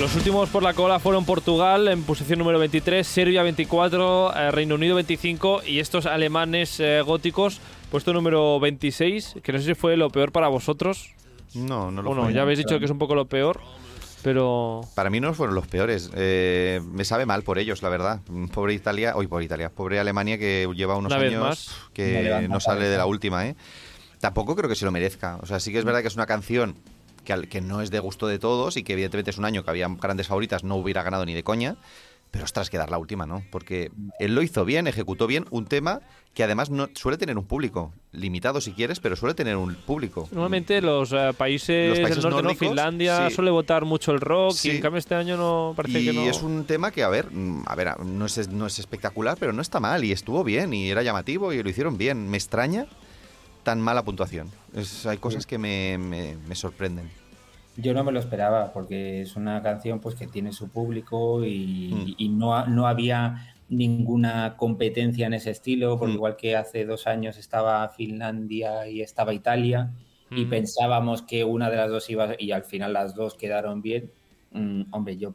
Los últimos por la cola fueron Portugal en posición número 23, Serbia 24, eh, Reino Unido 25 y estos alemanes eh, góticos puesto número 26, que no sé si fue lo peor para vosotros. No, no lo Bueno, fue. ya habéis dicho que es un poco lo peor, pero Para mí no fueron los peores. Eh, me sabe mal por ellos, la verdad. Mm, Pobre Italia, hoy por Italia, pobre Alemania que lleva unos años más. Que levanta no sale de la última, ¿eh? Tampoco creo que se lo merezca. O sea, sí que es verdad que es una canción que, al- que no es de gusto de todos y que evidentemente es un año que había grandes favoritas, no hubiera ganado ni de coña. Pero ostras, que dar la última, ¿no? Porque él lo hizo bien, ejecutó bien un tema que además no suele tener un público. Limitado si quieres, pero suele tener un público. Normalmente los eh, países, Los países del norte, ¿no? Finlandia sí. suele votar mucho el rock y en cambio este año no parece y que no. es un tema que, a ver, mm, a ver, no es, no es espectacular, pero no está mal y estuvo bien y era llamativo y lo hicieron bien. Me extraña tan mala puntuación. Es- hay cosas que me, me- me sorprenden. Yo no me lo esperaba porque es una canción pues que tiene su público y, Mm. y no, no había ninguna competencia en ese estilo, porque Mm. igual que hace dos años estaba Finlandia y estaba Italia y Mm. pensábamos que una de las dos iba y al final las dos quedaron bien. Hombre, yo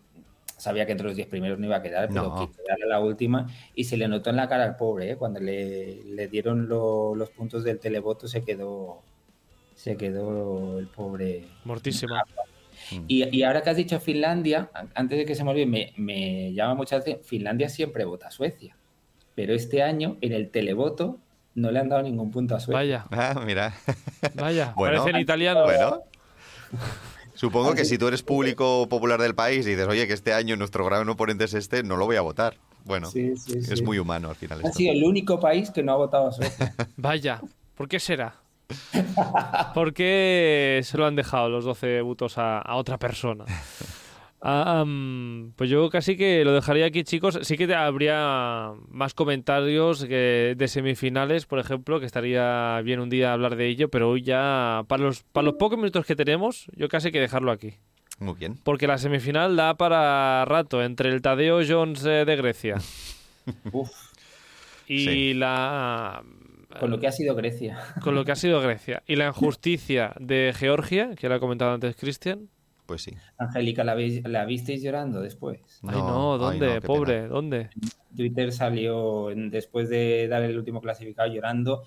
sabía que entre los diez primeros no iba a quedar, pero No. que quedara la última y se le notó en la cara al pobre, ¿eh? cuando le, le dieron lo- los puntos del televoto se quedó se quedó el pobre Mortísima. y, y ahora que has dicho Finlandia, an- antes de que se me olvide, me, me llama mucha atención. Finlandia siempre vota a Suecia. Pero este año, en el televoto, no le han dado ningún punto a Suecia. Vaya, Ah, mira. vaya. Bueno. Parecen italianos. Bueno. Supongo que si tú eres público popular del país y dices, oye, que este año nuestro gran oponente es este, no lo voy a votar. Bueno, Sí, sí, es sí. muy humano al final. Ha esto. sido el único país que no ha votado a Suecia. Vaya. ¿Por qué será? ¿Por qué se lo han dejado los 12 votos a, a otra persona? Ah, pues yo casi que lo dejaría aquí, chicos. Sí que habría más comentarios que de semifinales, por ejemplo, que estaría bien un día hablar de ello, pero hoy ya, para los, para los pocos minutos que tenemos, yo casi que dejarlo aquí. Muy bien. Porque la semifinal da para rato entre el Tadeo Jones eh, de Grecia Uf, y Sí. la con lo que ha sido Grecia. con lo que ha sido Grecia y la injusticia de Georgia, que lo ha comentado antes Cristian. Pues sí. Angélica, ¿la, la visteis llorando después? Ay, no, ay, ¿dónde? no, Pobre, pena. ¿dónde? Twitter salió después de dar el último clasificado llorando.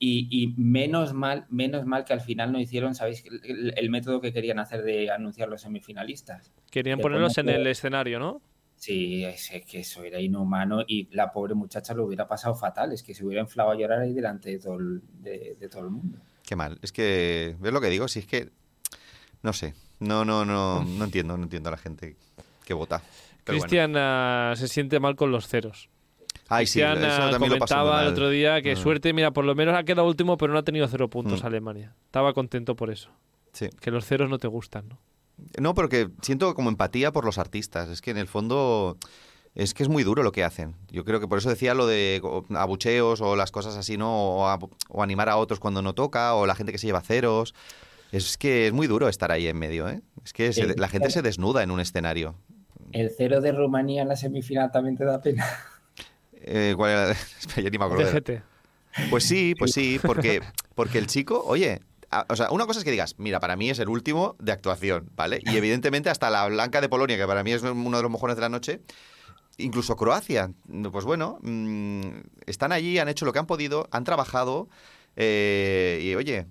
Y, y menos mal, menos mal que al final no hicieron, ¿sabéis? El, el método que querían hacer de anunciar los semifinalistas. Querían Te ponerlos en el escenario, ¿no? Sí, es es que eso era inhumano y la pobre muchacha lo hubiera pasado fatal, es que se hubiera inflado a llorar ahí delante de todo el, de, de todo el mundo. Qué mal. Es que, ¿ves lo que digo? Si es que, no sé. No, no, no, no entiendo, no entiendo a la gente que vota. Bueno. Cristian se siente mal con los ceros. Ay, sí, Cristian eso comentaba el otro día que Mm. suerte, mira, por lo menos ha quedado último, pero no ha tenido cero puntos Mm. Alemania. Estaba contento por eso. Sí. Que los ceros no te gustan, ¿no? No, porque siento como empatía por los artistas. Es que en el fondo es que es muy duro lo que hacen. Yo creo que por eso decía lo de abucheos o las cosas así, ¿no? O, a- o animar a otros cuando no toca, o la gente que se lleva ceros. Es que es muy duro estar ahí en medio, ¿eh? Es que se- la gente se desnuda en un escenario. El cero de Rumanía en la semifinal también te da pena. Eh, ¿cuál era? Ya ni me acuerdo. Pues sí, pues sí, porque, porque el chico, oye, o sea, una cosa es que digas, mira, para mí es el último de actuación, ¿vale? Y evidentemente hasta la Blanca de Polonia, que para mí es uno de los mejores de la noche, incluso Croacia, pues bueno, mm, están allí, han hecho lo que han podido, han trabajado, eh, y oye,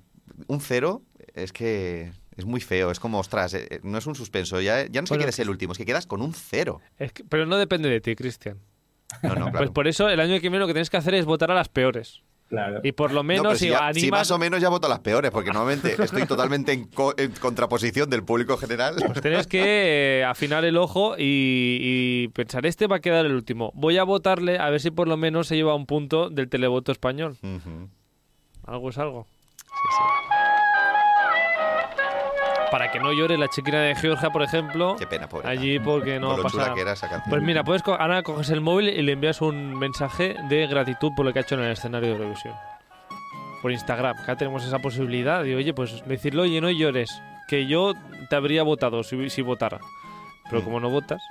un cero es que es muy feo, es como, ostras, eh, no es un suspenso, ya, ya no es que Bueno. quedes el último, es que quedas con un cero. Es que- pero no depende de ti, Cristian. No, no, claro. Pues por eso el año que viene lo que tienes que hacer es votar a las peores. Claro. Y por lo No, menos pero si, si, ya- si animas... más o menos ya voto a las peores, porque normalmente estoy totalmente en, co- en contraposición del público general. Pues tienes que eh, afinar el ojo y, y pensar, este va a quedar el último. Voy a votarle a ver si por lo menos se lleva un punto del televoto español. Ujú. Algo es algo. Sí, sí. Para que no llore la chiquina de Georgia, por ejemplo. Qué pena, pobre. Allí porque no Con lo pasa chula que era esa canción. Pues mira, puedes co- ahora coges el móvil y le envías un mensaje de gratitud por lo que ha hecho en el escenario de Eurovisión. Por Instagram. Acá tenemos esa posibilidad de, oye, pues decirle, oye, no llores, que yo te habría votado si, si votara. Pero como no votas.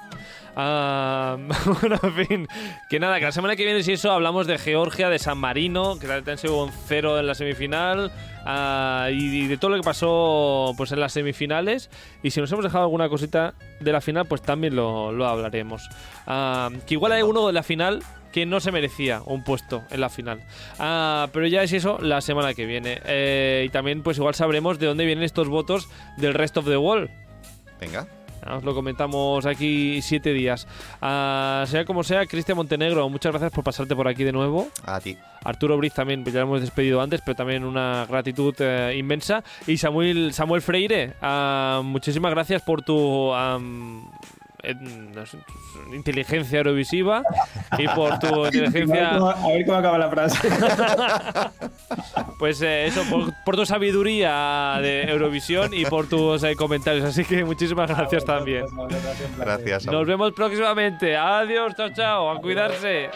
Ah, bueno, en fin. Que nada, que la semana que viene, si eso, hablamos de Georgia, de San Marino, que han sido un cero en la semifinal. ah, y, de todo lo que pasó pues en las semifinales. Y si nos hemos dejado alguna cosita de la final, pues también lo, lo hablaremos. Ah, que igual hay uno de la final que no se merecía un puesto en la final. Pero ya es eso la semana que viene. Eh, y también pues igual sabremos de dónde vienen estos votos del Rest of the World. Venga. Os lo comentamos aquí siete días. Ah, sea como sea, Cristian Montenegro, muchas gracias por pasarte por aquí de nuevo. A ti. Arturo Briz también, pues ya lo hemos despedido antes, pero también una gratitud eh, inmensa. Y Samuel, Samuel Freire, ah, muchísimas gracias por tu sé, inteligencia eurovisiva y por tu inteligencia. A ver cómo, acaba la frase. pues eh, eso, por, tu sabiduría de Eurovisión y por tus eh, comentarios. Así que muchísimas gracias también. Pues, pues, pues, gracias. Nos vemos próximamente. Adiós, chao, chao. A cuidarse.